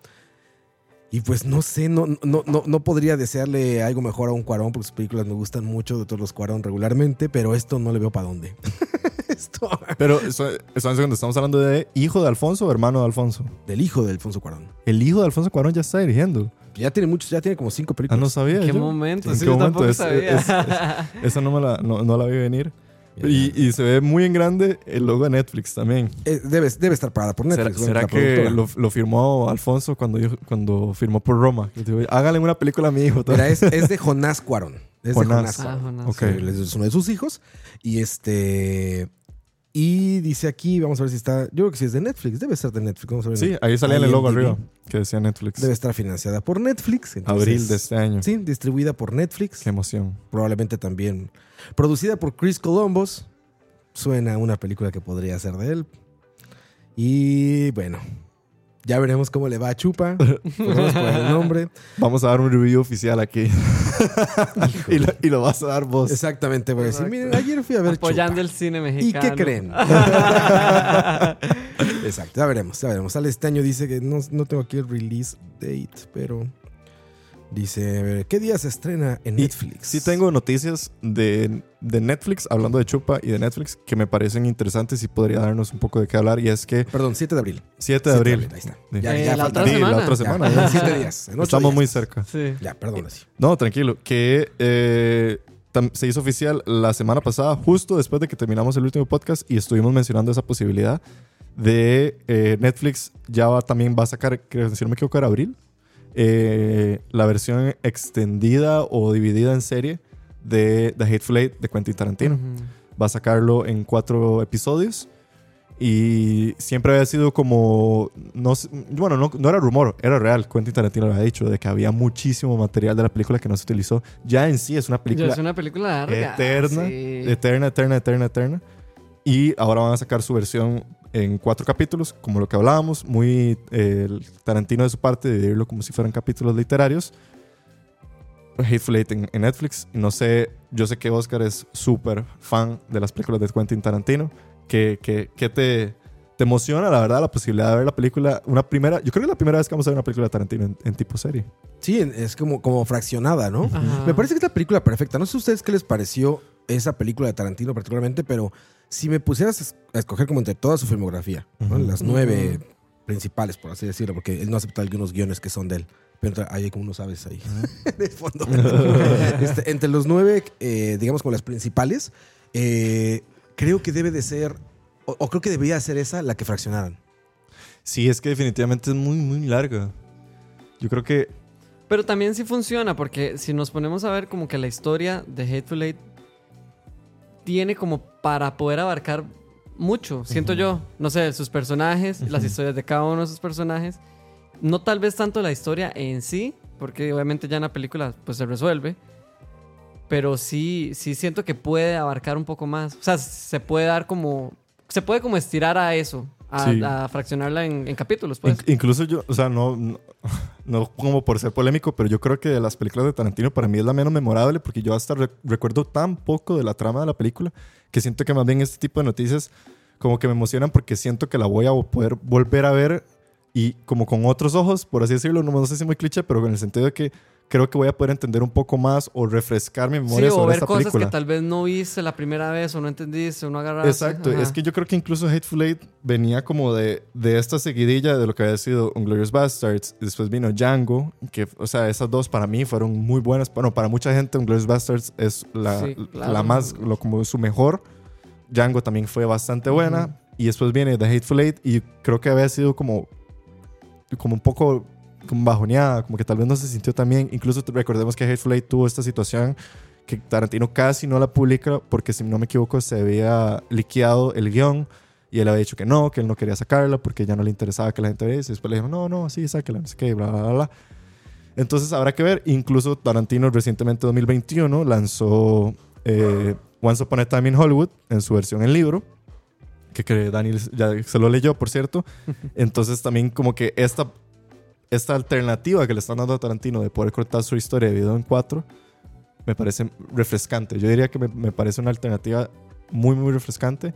Y pues no sé, no, no, no, no podría desearle algo mejor a un Cuarón, porque sus películas me gustan mucho de todos los Cuarón regularmente, pero esto no le veo para dónde. esto Pero, eso, eso es cuando estamos hablando de hijo de Alfonso o hermano de Alfonso. del hijo de Alfonso Cuarón. El hijo de Alfonso Cuarón ya está dirigiendo. Ya tiene muchos, ya tiene como cinco Ah, películas. no sabía. ¿En qué yo. momento? ¿En Sí, qué yo momento? tampoco Es- sabía. es- es- esa no, me la, no, no la vi venir. Y, y se ve muy en grande el logo de Netflix también. Eh, debe, debe estar pagada por ¿Será, Netflix. será que lo, lo firmó Alfonso cuando, cuando firmó por Roma? Háganle una película a mi hijo. Mira, es, es de Jonás Cuarón. Es Jonás. de Jonás Ah, Cuarón. Jonás. Ok. Sí, él es uno de sus hijos. Y este. Y dice aquí, vamos a ver si está. Yo creo que sí es de Netflix. Debe ser de Netflix. Vamos a ver. Sí, ahí salía el logo arriba que decía Netflix. Debe estar financiada por Netflix. entonces- Abril de este año. Sí, distribuida por Netflix. Qué emoción. Probablemente también. Producida por Chris Columbus. Suena una película que podría ser de él. Y bueno. Ya veremos cómo le va a Chupa. Por el nombre. Vamos a dar un review oficial aquí. y, lo, y lo vas a dar vos. Exactamente, voy a decir, miren, ayer fui a ver Apoyando Chupa. el cine ¿Y mexicano. qué creen? Exacto, ya veremos, ya veremos. Sale este año, dice que no, no tengo aquí el release date, pero dice, ¿qué día se estrena en Y Netflix? Sí tengo noticias de, de Netflix, hablando de Chupa y de Netflix, que me parecen interesantes y podría darnos un poco de qué hablar. Y es que Perdón, 7 de abril. 7 de 7 abril. Ahí está. Sí. Ya, Eh, ya la otra Sí, semana. la otra semana. en ya. siete días. en ocho Estamos días. muy cerca. Sí. Ya, perdón, así. No, tranquilo. Que eh, se hizo oficial la semana pasada, justo después de que terminamos el último podcast y estuvimos mencionando esa posibilidad de eh, Netflix. Ya va, también va a sacar, creo, si no me equivoco, era abril, eh, la versión extendida o dividida en serie de The Hateful Eight de Quentin Tarantino. Va a sacarlo en cuatro episodios. Y siempre había sido como. No, bueno, no, no era rumor, era real. Quentin Tarantino lo había dicho de que había muchísimo material de la película que no se utilizó. Ya en sí es una película es una película larga. eterna, sí. eterna, eterna, eterna, eterna. Y ahora van a sacar su versión en cuatro capítulos, como lo que hablábamos. Muy eh, el Tarantino de su parte, de dividirlo como si fueran capítulos literarios. Hateful Eight en, en Netflix. No sé, yo sé que Oscar es súper fan de las películas de Quentin Tarantino. ¿Qué, qué, qué te, te emociona, la verdad, la posibilidad de ver la película? Una primera, yo creo que es la primera vez que vamos a ver una película de Tarantino en, en tipo serie. Sí, es como, como fraccionada, ¿no? Ajá. Me parece que es la película perfecta. No sé a ustedes qué les pareció esa película de Tarantino particularmente, pero si me pusieras a es- a escoger como entre toda su filmografía, ¿no? Ujú. las nueve principales, por así decirlo, porque él no acepta algunos guiones que son de él. Pero entre- hay como no sabes ahí, de fondo. Este, entre los nueve, eh, digamos como las principales, eh, creo que debe de ser, o, o creo que debería ser esa la que fraccionaran. Sí, es que definitivamente es muy, muy larga. Yo creo que Pero también sí funciona, porque si nos ponemos a ver como que la historia de Hateful Eight tiene como para poder abarcar mucho, siento yo. No sé, sus personajes, las Ujú. historias de cada uno de sus personajes. No tal vez tanto la historia en sí, porque obviamente ya en la película pues se resuelve. Pero sí, sí siento que puede abarcar un poco más. O sea, se puede dar como... Se puede como estirar a eso, a, Sí. a fraccionarla en, en capítulos, pues. In- incluso yo, o sea, no, no, no como por ser polémico, pero yo creo que de las películas de Tarantino para mí es la menos memorable porque yo hasta re- recuerdo tan poco de la trama de la película que siento que más bien este tipo de noticias como que me emocionan porque siento que la voy a poder volver a ver y como con otros ojos, por así decirlo, no, no sé si muy cliché, pero en el sentido de que creo que voy a poder entender un poco más o refrescar mi Sí, memoria o sobre ver esta cosas película. que tal vez no viste la primera vez o no entendiste o no agarraste. Exacto, Ajá. es que yo creo que incluso Hateful Eight venía como de, de esta seguidilla de lo que había sido Glorious Bastards, después vino Django, que, o sea, esas dos para mí fueron muy buenas. Bueno, para mucha gente Glorious Bastards es la, Sí, claro. la más, lo, como su mejor. Django también fue bastante buena. Ujú. Y después viene The Hateful Eight, y creo que había sido como, como un poco como bajoneada, como que tal vez no se sintió tan bien. Incluso recordemos que Hateful Eight tuvo esta situación que Tarantino casi no la publica porque si no me equivoco se había liqueado el guion y él había dicho que no, que él no quería sacarla porque ya no le interesaba que la gente viese. Y después le dijo, no, no, sí, sáquela, no sé qué, bla, bla, bla, bla. Entonces habrá que ver. Incluso Tarantino recientemente, 2021, lanzó eh, Once Upon a Time in Hollywood en su versión en libro. Que, que Daniel ya se lo leyó, por cierto. Entonces también como que esta, esta alternativa que le están dando a Tarantino de poder cortar su historia de video en cuatro me parece refrescante. Yo diría que me, me parece una alternativa muy, muy refrescante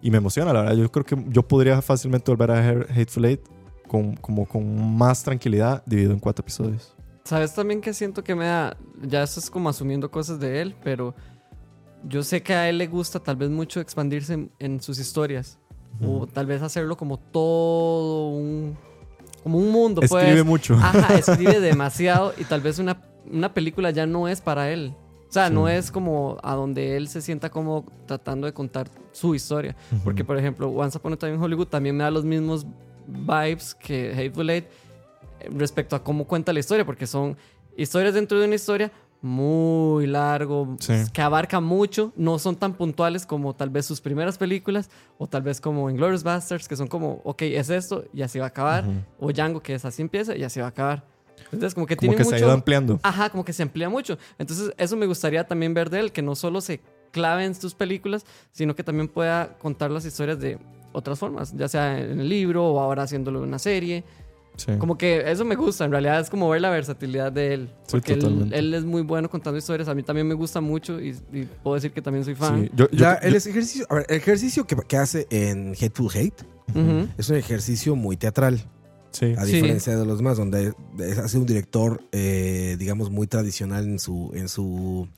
y me emociona, la verdad. Yo creo que yo podría fácilmente volver a Hateful Eight con, como con más tranquilidad dividido en cuatro episodios. ¿Sabes también que siento que me da? Ya eso es como asumiendo cosas de él, pero yo sé que a él le gusta tal vez mucho expandirse en, en sus historias. O tal vez hacerlo como todo un. Como un mundo, Escribe pues. mucho. Ajá, escribe demasiado y tal vez una, una película ya no es para él. O sea, Sí. no es como a donde él se sienta como tratando de contar su historia. Porque, por ejemplo, Once Upon a Time in Hollywood también me da los mismos vibes que Hateful Eight eh, respecto a cómo cuenta la historia, porque son historias dentro de una historia muy largo, Sí. que abarca mucho, no son tan puntuales como tal vez sus primeras películas, o tal vez como Inglourious Basterds, que son como, ok, es esto y así va a acabar, o Django, que es así empieza y así va a acabar. Entonces, como que como tiene que mucho... se ha ido ampliando. Ajá, como que se amplía mucho. Entonces, eso me gustaría también ver de él, que no solo se clave en sus películas, sino que también pueda contar las historias de otras formas, ya sea en el libro o ahora haciéndolo en una serie. Sí. Como que eso me gusta, en realidad es como ver la versatilidad de él. Sí, Porque él, él es muy bueno contando historias, a mí también me gusta mucho y, y puedo decir que también soy fan. Sí. Yo- yo- La- el yo- ejercicio, a ver, el ejercicio que, que hace en Hateful Hate Ujú. es un ejercicio muy teatral, sí. a Sí. diferencia de los demás, donde es, ha sido un director, eh, digamos, muy tradicional en su, en su,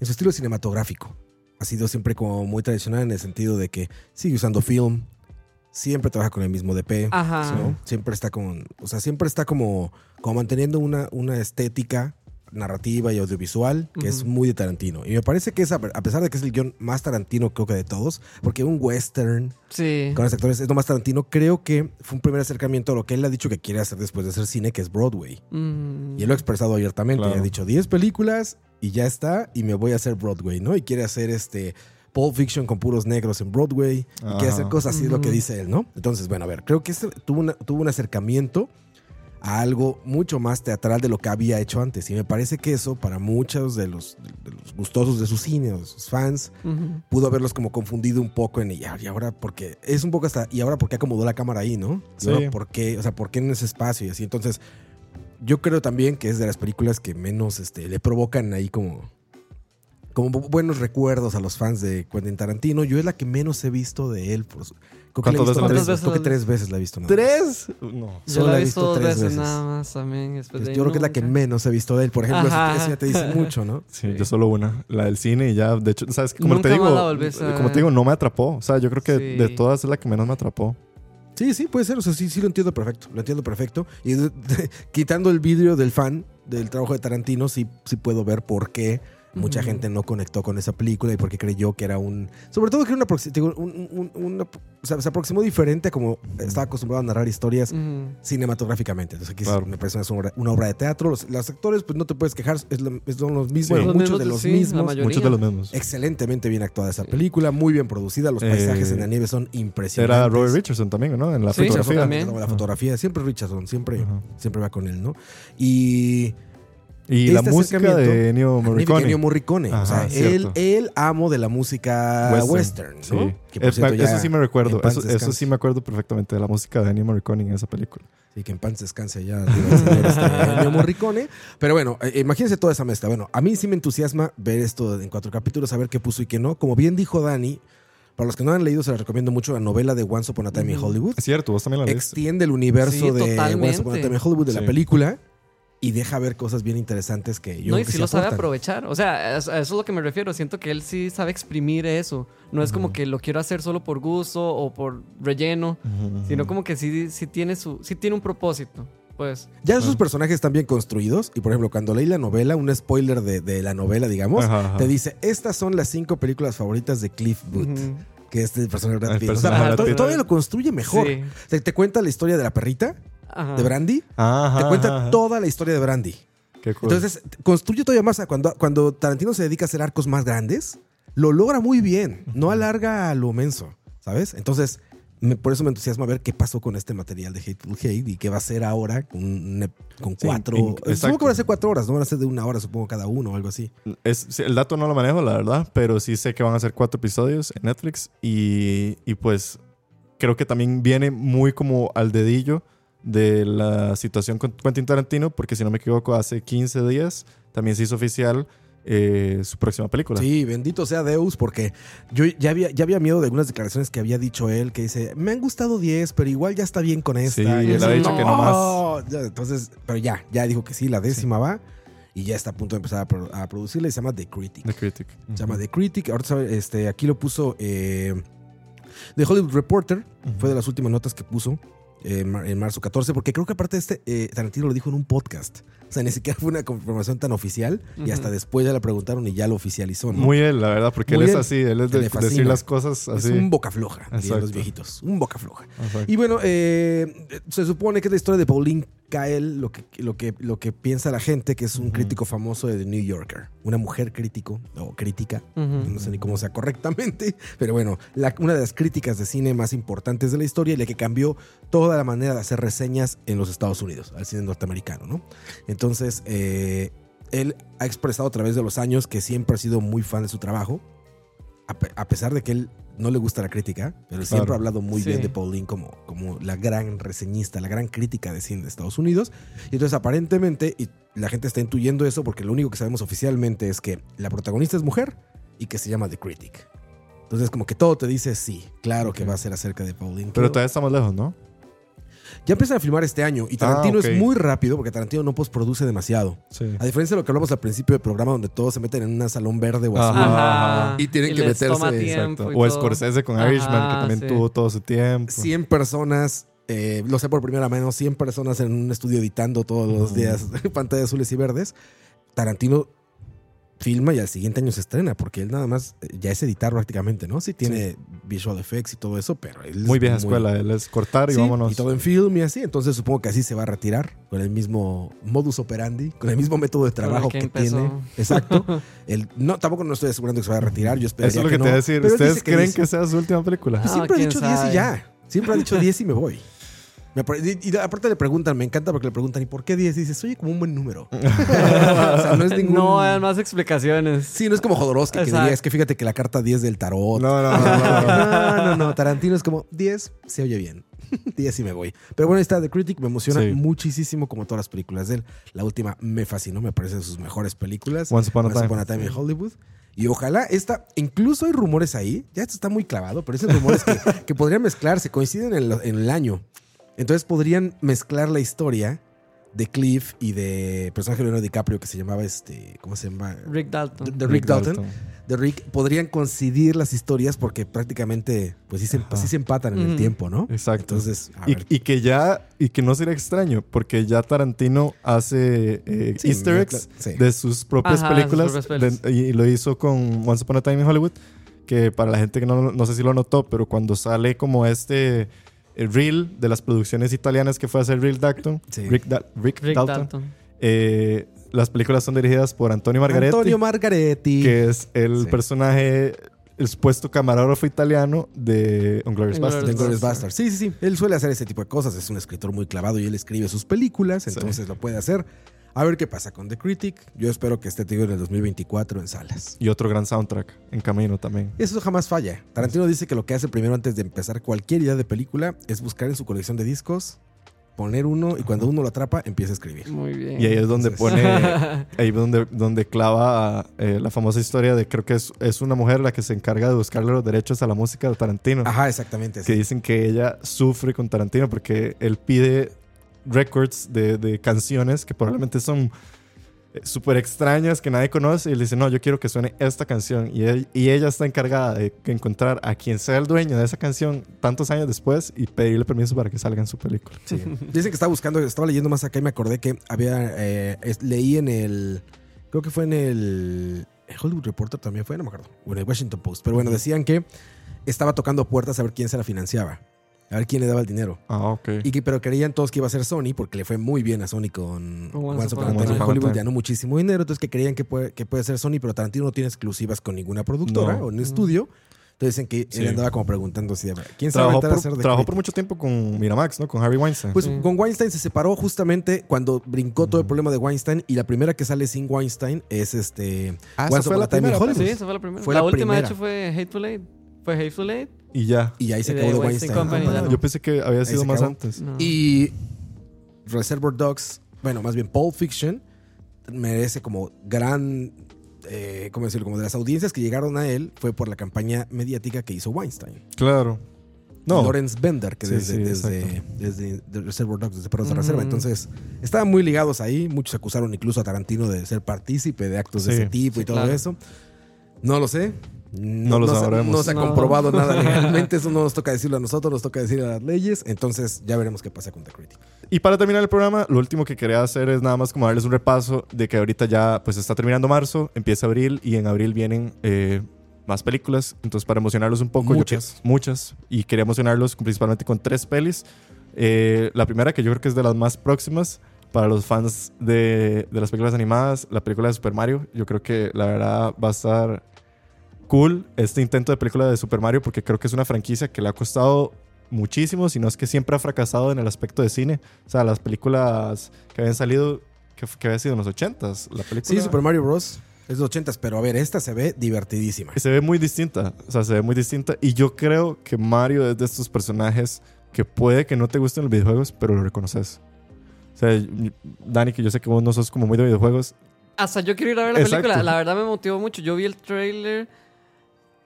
en su estilo cinematográfico. Ha sido siempre como muy tradicional en el sentido de que sigue usando film, siempre trabaja con el mismo DP, Ajá. ¿no? Siempre está con, o sea, siempre está como, como manteniendo una, una estética narrativa y audiovisual que es muy de Tarantino. Y me parece que es, a pesar de que es el guion más Tarantino creo que de todos, porque un western Sí. con los actores es lo más Tarantino, creo que fue un primer acercamiento a lo que él ha dicho que quiere hacer después de hacer cine, que es Broadway. Mm. Y él lo ha expresado abiertamente. Claro. Ha dicho 10 películas y ya está, y me voy a hacer Broadway, ¿no? Y quiere hacer este Pulp Fiction con puros negros en Broadway. Y quiere hacer cosas así, es lo que dice él, ¿no? Entonces, bueno, a ver, creo que este tuvo, una- tuvo un acercamiento a algo mucho más teatral de lo que había hecho antes. Y me parece que eso, para muchos de los, de los gustosos de su cine, o de sus fans, pudo haberlos como confundido un poco en y ahora porque es un poco hasta y ahora por qué acomodó la cámara ahí, ¿no? Y Sí. ahora por qué, o sea, por qué en ese espacio y así. Entonces, yo creo también que es de las películas que menos este le provocan ahí como como bu- buenos recuerdos a los fans de Quentin Tarantino. Yo es la que menos he visto de él. Por su- creo que la he ¿Cuántas visto veces tres, has creo que tres veces la he visto. nada más. ¿Tres? No. Yo Solo la he visto tres veces, veces. nada más también. Yo creo que es la que menos he visto de él. Por ejemplo, eso, eso ya te dice mucho, ¿no? Sí, yo solo una, la del cine y ya, de hecho, sabes que como Nunca te digo, la volvés a como te digo, no me atrapó, o sea, yo creo que Sí. de todas es la que menos me atrapó. Sí, sí, puede ser. O sea, sí, sí lo entiendo perfecto. Lo entiendo perfecto. Y de- de- quitando el vidrio del fan del trabajo de Tarantino, sí, sí puedo ver por qué mucha gente no conectó con esa película y por qué creyó que era un. Sobre todo que era una, un- un- un- una- o sea, se aproximó diferente a como estaba acostumbrado a narrar historias cinematográficamente. Entonces aquí Claro. me parece una obra, una obra de teatro. Los, los actores, pues no te puedes quejar, es lo- es- son los mismos, Sí. bueno, Los muchos mismos de los sí, mismos. Muchos de los mismos. Excelentemente bien actuada esa película, muy bien producida, los paisajes Eh, en la nieve son impresionantes. Era Robert Richardson también, ¿no? En la Sí, fotografía. también. La fotografía, siempre Richardson, siempre, siempre va con él, ¿no? Y Y Este la música acercamiento- de Ennio Morricone. Ennio Morricone, o sea, él, él amo de la música western, Sí. ¿no? Que por cierto, ya eso sí me recuerdo. Eso, sí me acuerdo perfectamente de la música de Ennio Morricone en esa película. Sí, que en paz descanse ya el señor este, Ennio Morricone. Pero bueno, eh, imagínense toda esa mezcla. Bueno, a mí sí me entusiasma ver esto en cuatro capítulos, saber qué puso y qué no. Como bien dijo Dani, para los que no han leído, se les recomiendo mucho la novela de Once Upon a Time in Ujú. Hollywood. Es cierto, vos también la leíste. Extiende el universo Sí, de totalmente. Once Upon a Time in Hollywood de la Sí. película. Y deja ver cosas bien interesantes que yo no, y que sí lo sabe aprovechar. O sea, a eso es lo que me refiero. Siento que él sí sabe exprimir eso. No es como que lo quiero hacer solo por gusto o por relleno, sino como que sí, sí, tiene, su, sí tiene un propósito. Pues. Ya sus personajes están bien construidos y por ejemplo cuando leí la novela, un spoiler de, de la novela, digamos, Ajá, ajá. te dice, estas son las cinco películas favoritas de Cliff Booth. Ujú. Que es el personaje de Brad El Pitt. O sea, todavía lo construye mejor. Sí. Te cuenta la historia de la perrita, Ajá. de Brandy. Ajá, te cuenta ajá. toda la historia de Brandy. Qué cool. Entonces, construye todavía más. Cuando, cuando Tarantino se dedica a hacer arcos más grandes, lo logra muy bien. No alarga a lo menso, ¿sabes? Entonces, me- por eso me entusiasma ver qué pasó con este material de Hateful Hate y qué va a ser ahora con, con Sí, cuatro. in- supongo que van a ser cuatro horas, no van a ser de una hora, supongo, cada uno o algo así. Es, el dato no lo manejo, la verdad, pero sí sé que van a ser cuatro episodios en Netflix y, y pues creo que también viene muy como al dedillo de la situación con Quentin Tarantino, porque si no me equivoco, hace 15 días también se hizo oficial eh, su próxima película. Sí, bendito sea Deus, porque yo ya había, ya había miedo de algunas declaraciones que había dicho él, que dice, me han gustado 10, pero igual ya está bien con esta. Sí, Y él ha dicho que no más. Entonces, pero ya, ya dijo que sí, la décima va y ya está a punto de empezar a, pro- a producirla y se llama The Critic. The Critic. Se llama The Critic. Ahora este, aquí lo puso eh, The Hollywood Reporter. Fue de las últimas notas que puso en mar- en marzo 14. Porque creo que aparte de este, eh, Tarantino lo dijo en un podcast. O sea, ni siquiera fue una confirmación tan oficial. Y hasta después ya le preguntaron y ya lo oficializó. ¿no? Muy él, la verdad, porque Muy él es él. así, él es de decir las cosas Es así. un boca floja, los viejitos. Un boca floja. Exacto. Y bueno, eh, se supone que es la historia de Pauline Kael, lo que, lo que, lo que piensa la gente, que es un crítico famoso de The New Yorker. Una mujer crítico, o crítica, no sé ni cómo sea correctamente, pero bueno, la- una de las críticas de cine más importantes de la historia y la que cambió toda la manera de hacer reseñas en los Estados Unidos, al cine norteamericano, ¿no? Entonces, eh, él ha expresado a través de los años que siempre ha sido muy fan de su trabajo, a, a pesar de que él no le gusta la crítica, pero siempre ha hablado muy Sí. bien de Pauline como, como la gran reseñista, la gran crítica de cine de Estados Unidos. Y entonces aparentemente, y la gente está intuyendo eso porque lo único que sabemos oficialmente es que la protagonista es mujer y que se llama The Critic. Entonces como que todo te dice sí, claro que va a ser acerca de Pauline. Pero Pero todavía estamos lejos, ¿no? Ya empiezan a filmar este año y Tarantino Ah, ok. es muy rápido porque Tarantino no postproduce demasiado. Sí. A diferencia de lo que hablamos al principio del programa donde todos se meten en un salón verde o azul. Ajá. Y tienen que meterse, Exacto. O. Scorsese con Ajá, Irishman, que también sí. tuvo todo su tiempo. 100 personas, eh, lo sé por primera mano, 100 personas en un estudio editando todos los días pantallas azules y verdes. Tarantino filma y al siguiente año se estrena, porque él nada más eh, ya es editar prácticamente, ¿no? Sí tiene visual effects y todo eso, pero él es Muy vieja escuela, él es cortar y Sí, vámonos. y todo en film y así, entonces supongo que así se va a retirar con el mismo modus operandi, con el mismo método de trabajo que que, empezó. tiene. Exacto. El, no, tampoco no estoy asegurando que se va a retirar, yo esperaría Eso es lo que, te voy a decir. ¿Ustedes creen dice- que sea su última película? Ah, Siempre ha quién dicho 10 sabe. y ya. Siempre ha dicho 10 y me voy. Y, y aparte le preguntan, me encanta porque le preguntan, ¿y por qué 10? Y dices, oye, como un buen número. o sea, no es ningún... No hay más explicaciones. Sí, no es como Jodorowsky que Exacto. diría, es que fíjate que la carta 10 del tarot. No, no, no, no, no. no, no, no. Tarantino es como 10, se oye bien. 10 y me voy. Pero bueno, esta The Critic me emociona Sí. muchísimo como todas las películas de él. La última me fascinó, me parece de sus mejores películas. Once Upon a Time. in Hollywood. Y ojalá esta, incluso hay rumores ahí, ya esto está muy clavado, pero esos rumores que, que podrían mezclarse, coinciden en, el- en el año. Entonces podrían mezclar la historia de Cliff y de personaje de Leonardo DiCaprio que se llamaba este, ¿cómo se llama? Rick Dalton. De, de Rick, Dalton. De Rick, podrían coincidir las historias porque prácticamente pues sí se, sí se empatan en el tiempo, ¿no? Exacto. Entonces, a y, ver. y que ya, y que no sería extraño, porque ya Tarantino hace eh, Sí, easter eggs sí. de sus propias Ajá, películas. sus propias de- y lo hizo con Once Upon a Time in Hollywood, que para la gente que no, no sé si lo notó, pero cuando sale como este reel de las producciones italianas que fue a hacer Rick Dalton, Sí. Rick, Da- Rick Rick Dalton, Dalton. eh, las películas son dirigidas por Antonio Margaretti, Antonio Margaretti. que es el Sí. personaje, el supuesto camarógrafo italiano de Inglourious Basterds. Basterds. Sí, sí, sí. Él suele hacer ese tipo de cosas. Es un escritor muy clavado y él escribe sus películas, entonces lo puede hacer. A ver qué pasa con The Critic. Yo espero que esté tío en el 2024 en salas. Y otro gran soundtrack en camino también. Eso jamás falla. Tarantino dice que lo que hace primero antes de empezar cualquier idea de película es buscar en su colección de discos, poner uno y cuando uno lo atrapa empieza a escribir. Muy bien. Y ahí es donde Entonces- pone, ahí es donde, donde clava eh, la famosa historia de creo que es, es una mujer la que se encarga de buscarle los derechos a la música de Tarantino. Ajá, exactamente. Que sí. dicen que ella sufre con Tarantino porque él pide records de, de canciones que probablemente son eh, súper extrañas que nadie conoce y le dice, no, yo quiero que suene esta canción. Y, él- y ella está encargada de encontrar a quien sea el dueño de esa canción tantos años después y pedirle permiso para que salga en su película. Sí. Dicen que estaba buscando, estaba leyendo más acá y me acordé que había, eh, leí en el, creo que fue en el, el Hollywood Reporter también fue, no me acuerdo, o en el Washington Post, pero bueno, decían que estaba tocando puertas a ver quién se la financiaba, a ver quién le daba el dinero. Ah, ok. Y que, pero creían todos que iba a ser Sony porque le fue muy bien a Sony con Once Upon a Time. Hollywood ganó muchísimo dinero, entonces que creían que puede, que puede ser Sony, pero Tarantino no tiene exclusivas con ninguna productora No. o en estudio. Entonces dicen que Sí. él andaba como preguntando si quién se va a hacer de trabajó por mucho tiempo con Miramax, ¿no? Con Harry Weinstein. Pues Sí. con Weinstein se separó justamente cuando brincó todo el problema de Weinstein y la primera que sale sin Weinstein es este Ah, esa fue la primera, Hollywood. Sí, esa fue la primera. Fue la, la última, de hecho, fue Hateful Eight. Fue Hateful Eight. Y ya. Y ahí se acabó de Weinstein. Company, yo pensé que había sido más acabó. antes. No. Y Reservoir Dogs, bueno, más bien Pulp Fiction, merece como gran, eh, ¿cómo decirlo? Como de las audiencias que llegaron a él fue por la campaña mediática que hizo Weinstein. Claro. No. Lawrence Bender, que Sí, desde, sí, desde, The Reservoir Dogs, desde Perros de. Reserva. Entonces, estaban muy ligados ahí. Muchos acusaron incluso a Tarantino de ser partícipe de actos de ese tipo y todo claro. eso. No lo sé. No lo se- sabremos. no se ha No. comprobado nada legalmente. Eso no nos toca decirlo a nosotros, nos toca decir a las leyes. Entonces, ya veremos qué pasa con The Critic. Y para terminar el programa, lo último que quería hacer es nada más como darles un repaso de que ahorita ya pues está terminando marzo, empieza abril y en abril vienen eh, más películas. Entonces para emocionarlos un poco, yo Muchas. que- muchas. Y quería emocionarlos principalmente con tres pelis. Eh, la primera que yo creo que es de las más próximas para los fans de, de las películas animadas, la película de Super Mario. Yo creo que la verdad va a estar cool este intento de película de Super Mario porque creo que es una franquicia que le ha costado muchísimo, si no es que siempre ha fracasado en el aspecto de cine. O sea, las películas que habían salido, que, que había sido en los 80s, la película Sí, Super Mario Bros. Es de 80 pero a ver, esta se ve divertidísima. se ve muy distinta. O sea, se ve muy distinta. Y yo creo que Mario es de estos personajes que puede que no te gusten los videojuegos, pero lo reconoces. O sea, Dani, que yo sé que vos no sos como muy de videojuegos. Hasta yo quiero ir a ver la Exacto. película. La verdad me motivó mucho. Yo vi el trailer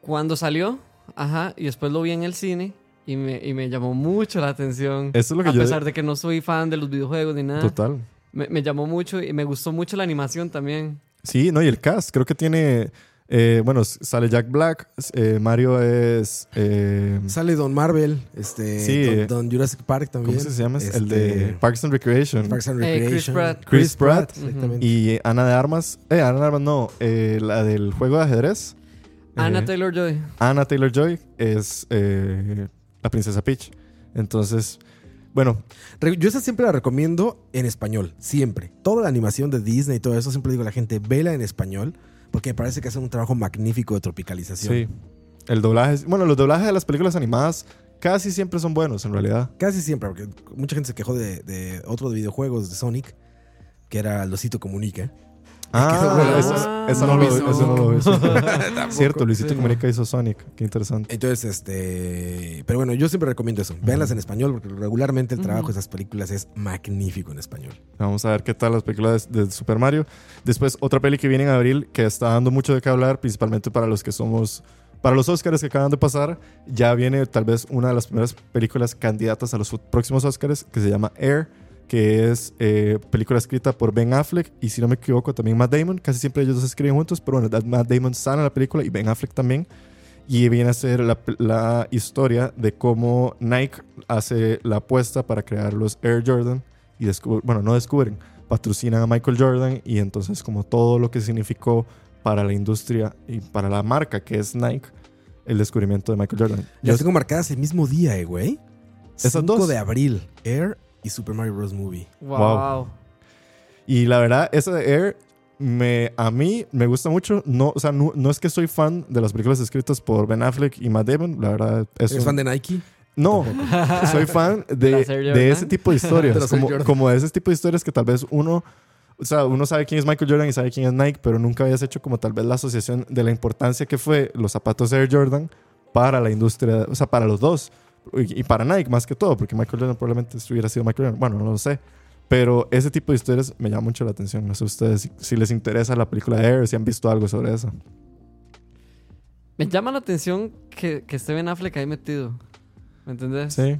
cuando salió. Ajá. Y después lo vi en el cine. Y me, y me llamó mucho la atención. Eso es lo que a yo... pesar de que no soy fan de los videojuegos ni nada. Total. Me, me llamó mucho y me gustó mucho la animación también. Sí, no, y el cast, creo que tiene. eh, bueno, sale Jack Black, eh, Mario es. eh, Sale Don Marvel, este, Sí, Don, Don Jurassic Park también. ¿Cómo se llama? Este, El de Parks and Recreation. Parks and Eh, Chris Recreation. Pratt. Chris Pratt. Y Ana de Armas. Eh, Ana de Armas no, eh, la del juego de ajedrez. Anna Eh, Taylor Joy. Anna Taylor Joy es eh, la princesa Peach. Entonces, bueno, Yo esa siempre la recomiendo en español, siempre. Toda la animación de Disney y todo eso, siempre digo a la gente, vela en español, porque me parece que hacen un trabajo magnífico de tropicalización. sí. El doblaje. Bueno, los doblajes de las películas animadas casi siempre son buenos, en realidad. Casi siempre, porque mucha gente se quejó de, de otro de videojuegos de Sonic, que era Losito Comunica. Ah, eso, eso no, No lo, eso no lo. Tampoco. Cierto, Luisito Sí. Comunica hizo Sonic. Qué interesante. Entonces, este. Pero bueno, yo siempre recomiendo eso. Véanlas en español, porque regularmente el trabajo de esas películas es magnífico en español. Vamos a ver qué tal las películas de, de Super Mario. Después, otra peli que viene en abril que está dando mucho de qué hablar, principalmente para los que somos. Para los Oscars que acaban de pasar, ya viene tal vez una de las primeras películas candidatas a los próximos Oscars que se llama Air, que es eh, película escrita por Ben Affleck y si no me equivoco también Matt Damon. Casi siempre ellos dos escriben juntos, pero bueno, Matt Damon en la película y Ben Affleck también. Y viene a ser la, la historia de cómo Nike hace la apuesta para crear los Air Jordan y bueno, no descubren, patrocinan a Michael Jordan y entonces como todo lo que significó para la industria y para la marca que es Nike, el descubrimiento de Michael Jordan. Las Es- tengo marcadas el mismo día, eh, güey. Esas 5 dos. de abril, Air y Super Mario Bros. Movie. Wow. Wow. y la verdad, esa de Air me, a mí me gusta mucho. No, o sea, no, no es que soy fan de las películas escritas por Ben Affleck y Matt Damon, la verdad. Es ¿Eres un- fan de Nike? No, soy fan de, ese tipo de historias. como, como de ese tipo de historias que tal vez uno, o sea, uno sabe quién es Michael Jordan y sabe quién es Nike, pero nunca habías hecho como tal vez la asociación de la importancia que fue los zapatos Air Jordan para la industria, o sea, para los dos. Y, y para Nike más que todo, porque Michael Jordan probablemente hubiera sido Michael Jordan. Bueno, no lo sé. Pero ese tipo de historias me llama mucho la atención. No sé ustedes si, si les interesa la película de Air, si han visto algo sobre eso. Me llama la atención que, que esté Ben Affleck ahí metido. ¿Me entendés? Sí.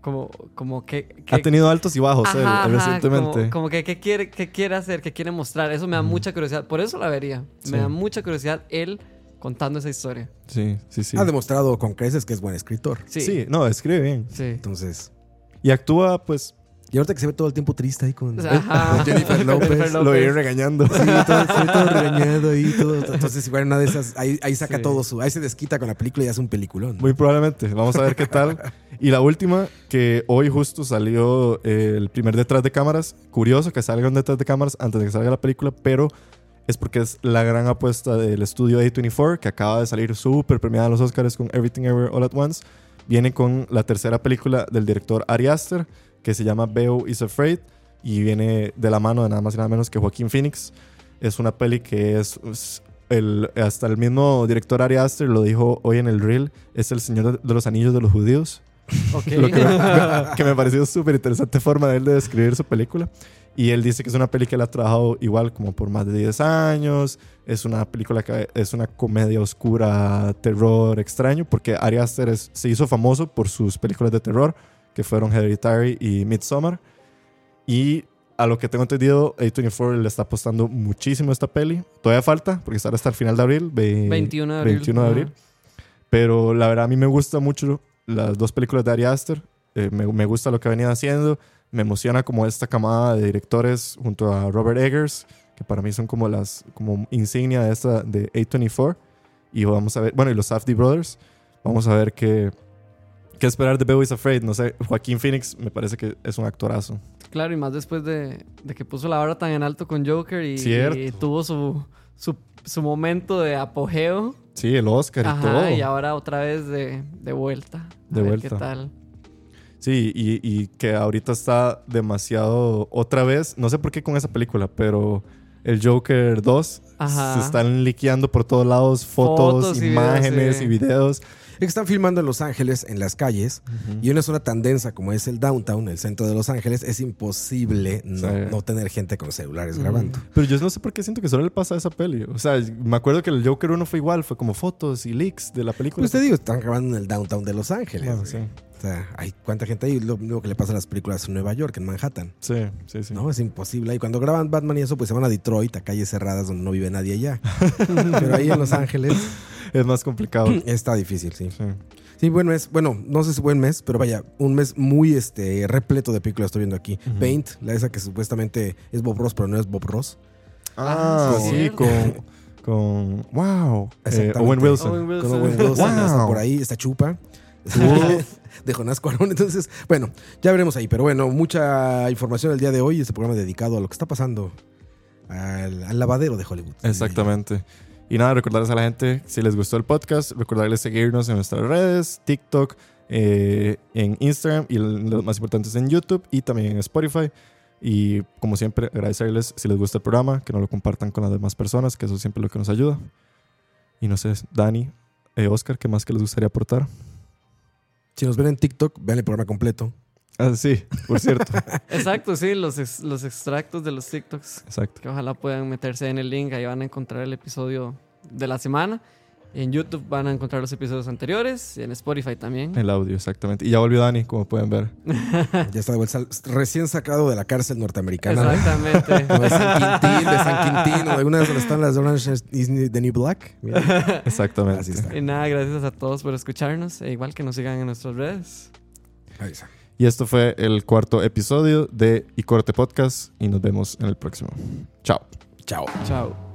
como, como que, que- Ha tenido altos y bajos él, Ajá, ajá, recientemente. Como, como que qué quiere, qué quiere hacer, qué quiere mostrar. Eso me da mucha curiosidad. Por eso la vería. Sí. Me da mucha curiosidad él contando esa historia. Sí, sí, sí. Ha demostrado con creces que es buen escritor. Sí. Sí, no, escribe bien. Sí. Entonces, Y actúa, pues, y ahorita que se ve todo el tiempo triste ahí con, ajá. con Jennifer López. Lo iré López. regañando. Sí, todo, se ve todo regañado ahí. Todo. Entonces, igual una de esas, ahí, ahí saca Sí. todo su. Ahí se desquita con la película y hace un peliculón. Muy probablemente. Vamos a ver qué tal. Y la última, que hoy justo salió eh, el primer detrás de cámaras. Curioso que salga un detrás de cámaras antes de que salga la película, pero es porque es la gran apuesta del estudio A24, que acaba de salir súper premiada en los Oscars con Everything Ever All at Once. Viene con la tercera película del director Ari Aster, que se llama Beo is Afraid, y viene de la mano de nada más y nada menos que Joaquín Phoenix. Es una peli que es... es el, hasta el mismo director Ari Aster lo dijo hoy en el reel, es el Señor de los Anillos de los Judíos. Ok. Lo que, me, que me pareció súper interesante forma de él de describir su película. Y él dice que es una película que él ha trabajado igual como por más de 10 años. Es una película que es una comedia oscura, terror extraño, porque Ari Aster es- se hizo famoso por sus películas de terror, que fueron Hereditary y Midsommar. Y a lo que tengo entendido, A24 le está apostando muchísimo a esta peli. Todavía falta, porque sale hasta el final de abril. ve- 21 de abril. 21 de abril. Pero la verdad, a mí me gusta mucho las dos películas de Ari Aster. Eh, me, me gusta lo que ha venido haciendo. Me emociona como esta camada de directores junto a Robert Eggers, que para mí son como las como insignia de esta de A24. Y vamos a ver, bueno, y los Safdie Brothers. Vamos a ver qué, qué esperar de Beau is Afraid. No sé, Joaquín Phoenix me parece que es un actorazo. Claro, y más después de, de que puso la barra tan en alto con Joker y, y tuvo su, su, su momento de apogeo. Sí, el Oscar y todo. y ahora otra vez de, de vuelta. A De ver vuelta. ¿Qué tal? Sí, y, y que ahorita está demasiado otra vez, no sé por qué con esa película, pero el Joker 2 Ajá. se están liqueando por todos lados fotos, Fotos y videos, imágenes sí. y videos. Es que están filmando en Los Ángeles, en las calles, y una zona tan densa como es el downtown, el centro de Los Ángeles, es imposible no, Sí. no tener gente con celulares grabando. Pero yo no sé por qué siento que solo le pasa a esa peli. O sea, me acuerdo que el Joker 1 fue igual, fue como fotos y leaks de la película. Pues te digo, están grabando en el downtown de Los Ángeles. Bueno, sí. O sea, hay cuánta gente ahí, lo mismo que le pasa a las películas en Nueva York, en Manhattan. Sí, sí, sí. No, es imposible. Y cuando graban Batman y eso, pues se van a Detroit, a calles cerradas donde no vive nadie allá. Pero ahí en Los Ángeles Es más complicado. está difícil, sí. Sí. Sí, buen mes. Bueno, no sé si buen mes, pero vaya, un mes muy este repleto de películas estoy viendo aquí. Paint, la esa que supuestamente es Bob Ross, pero no es Bob Ross. Ah, Ah, sí, con, con. ¡Wow! Eh. Owen Wilson. Owen Wilson. Con Owen Wilson, Wow. está por ahí, está chupa. De Jonás Cuarón. Entonces, bueno, ya veremos ahí. Pero bueno, mucha información el día de hoy. Este programa dedicado a lo que está pasando al, al lavadero de Hollywood. Exactamente. Y nada, recordarles a la gente, si les gustó el podcast, recordarles seguirnos en nuestras redes, TikTok, eh, en Instagram y los más importantes en YouTube y también en Spotify. Y como siempre, agradecerles si les gusta el programa, que no lo compartan con las demás personas, que eso siempre es lo que nos ayuda. Y no sé, Dani, eh, Oscar, ¿qué más que les gustaría aportar? Si nos ven en TikTok, vean el programa completo. Ah, sí, por cierto. Exacto, sí, los, ex- los extractos de los TikToks. Exacto. Que ojalá puedan meterse en el link, ahí van a encontrar el episodio de la semana. En YouTube van a encontrar los episodios anteriores, y en Spotify también. El audio, exactamente. Y ya volvió Dani, como pueden ver. Ya está de vuelta, recién sacado de la cárcel norteamericana. Exactamente. Como de San Quintín, de San Quintín, o de donde están las de Orange is the New Black. Mira, Exactamente. así está. y nada, gracias a todos por escucharnos. E igual que nos sigan en nuestras redes. Ahí está. Y esto fue el cuarto episodio de Y Corte Podcast y nos vemos en el próximo. Chao. Chao. Chao.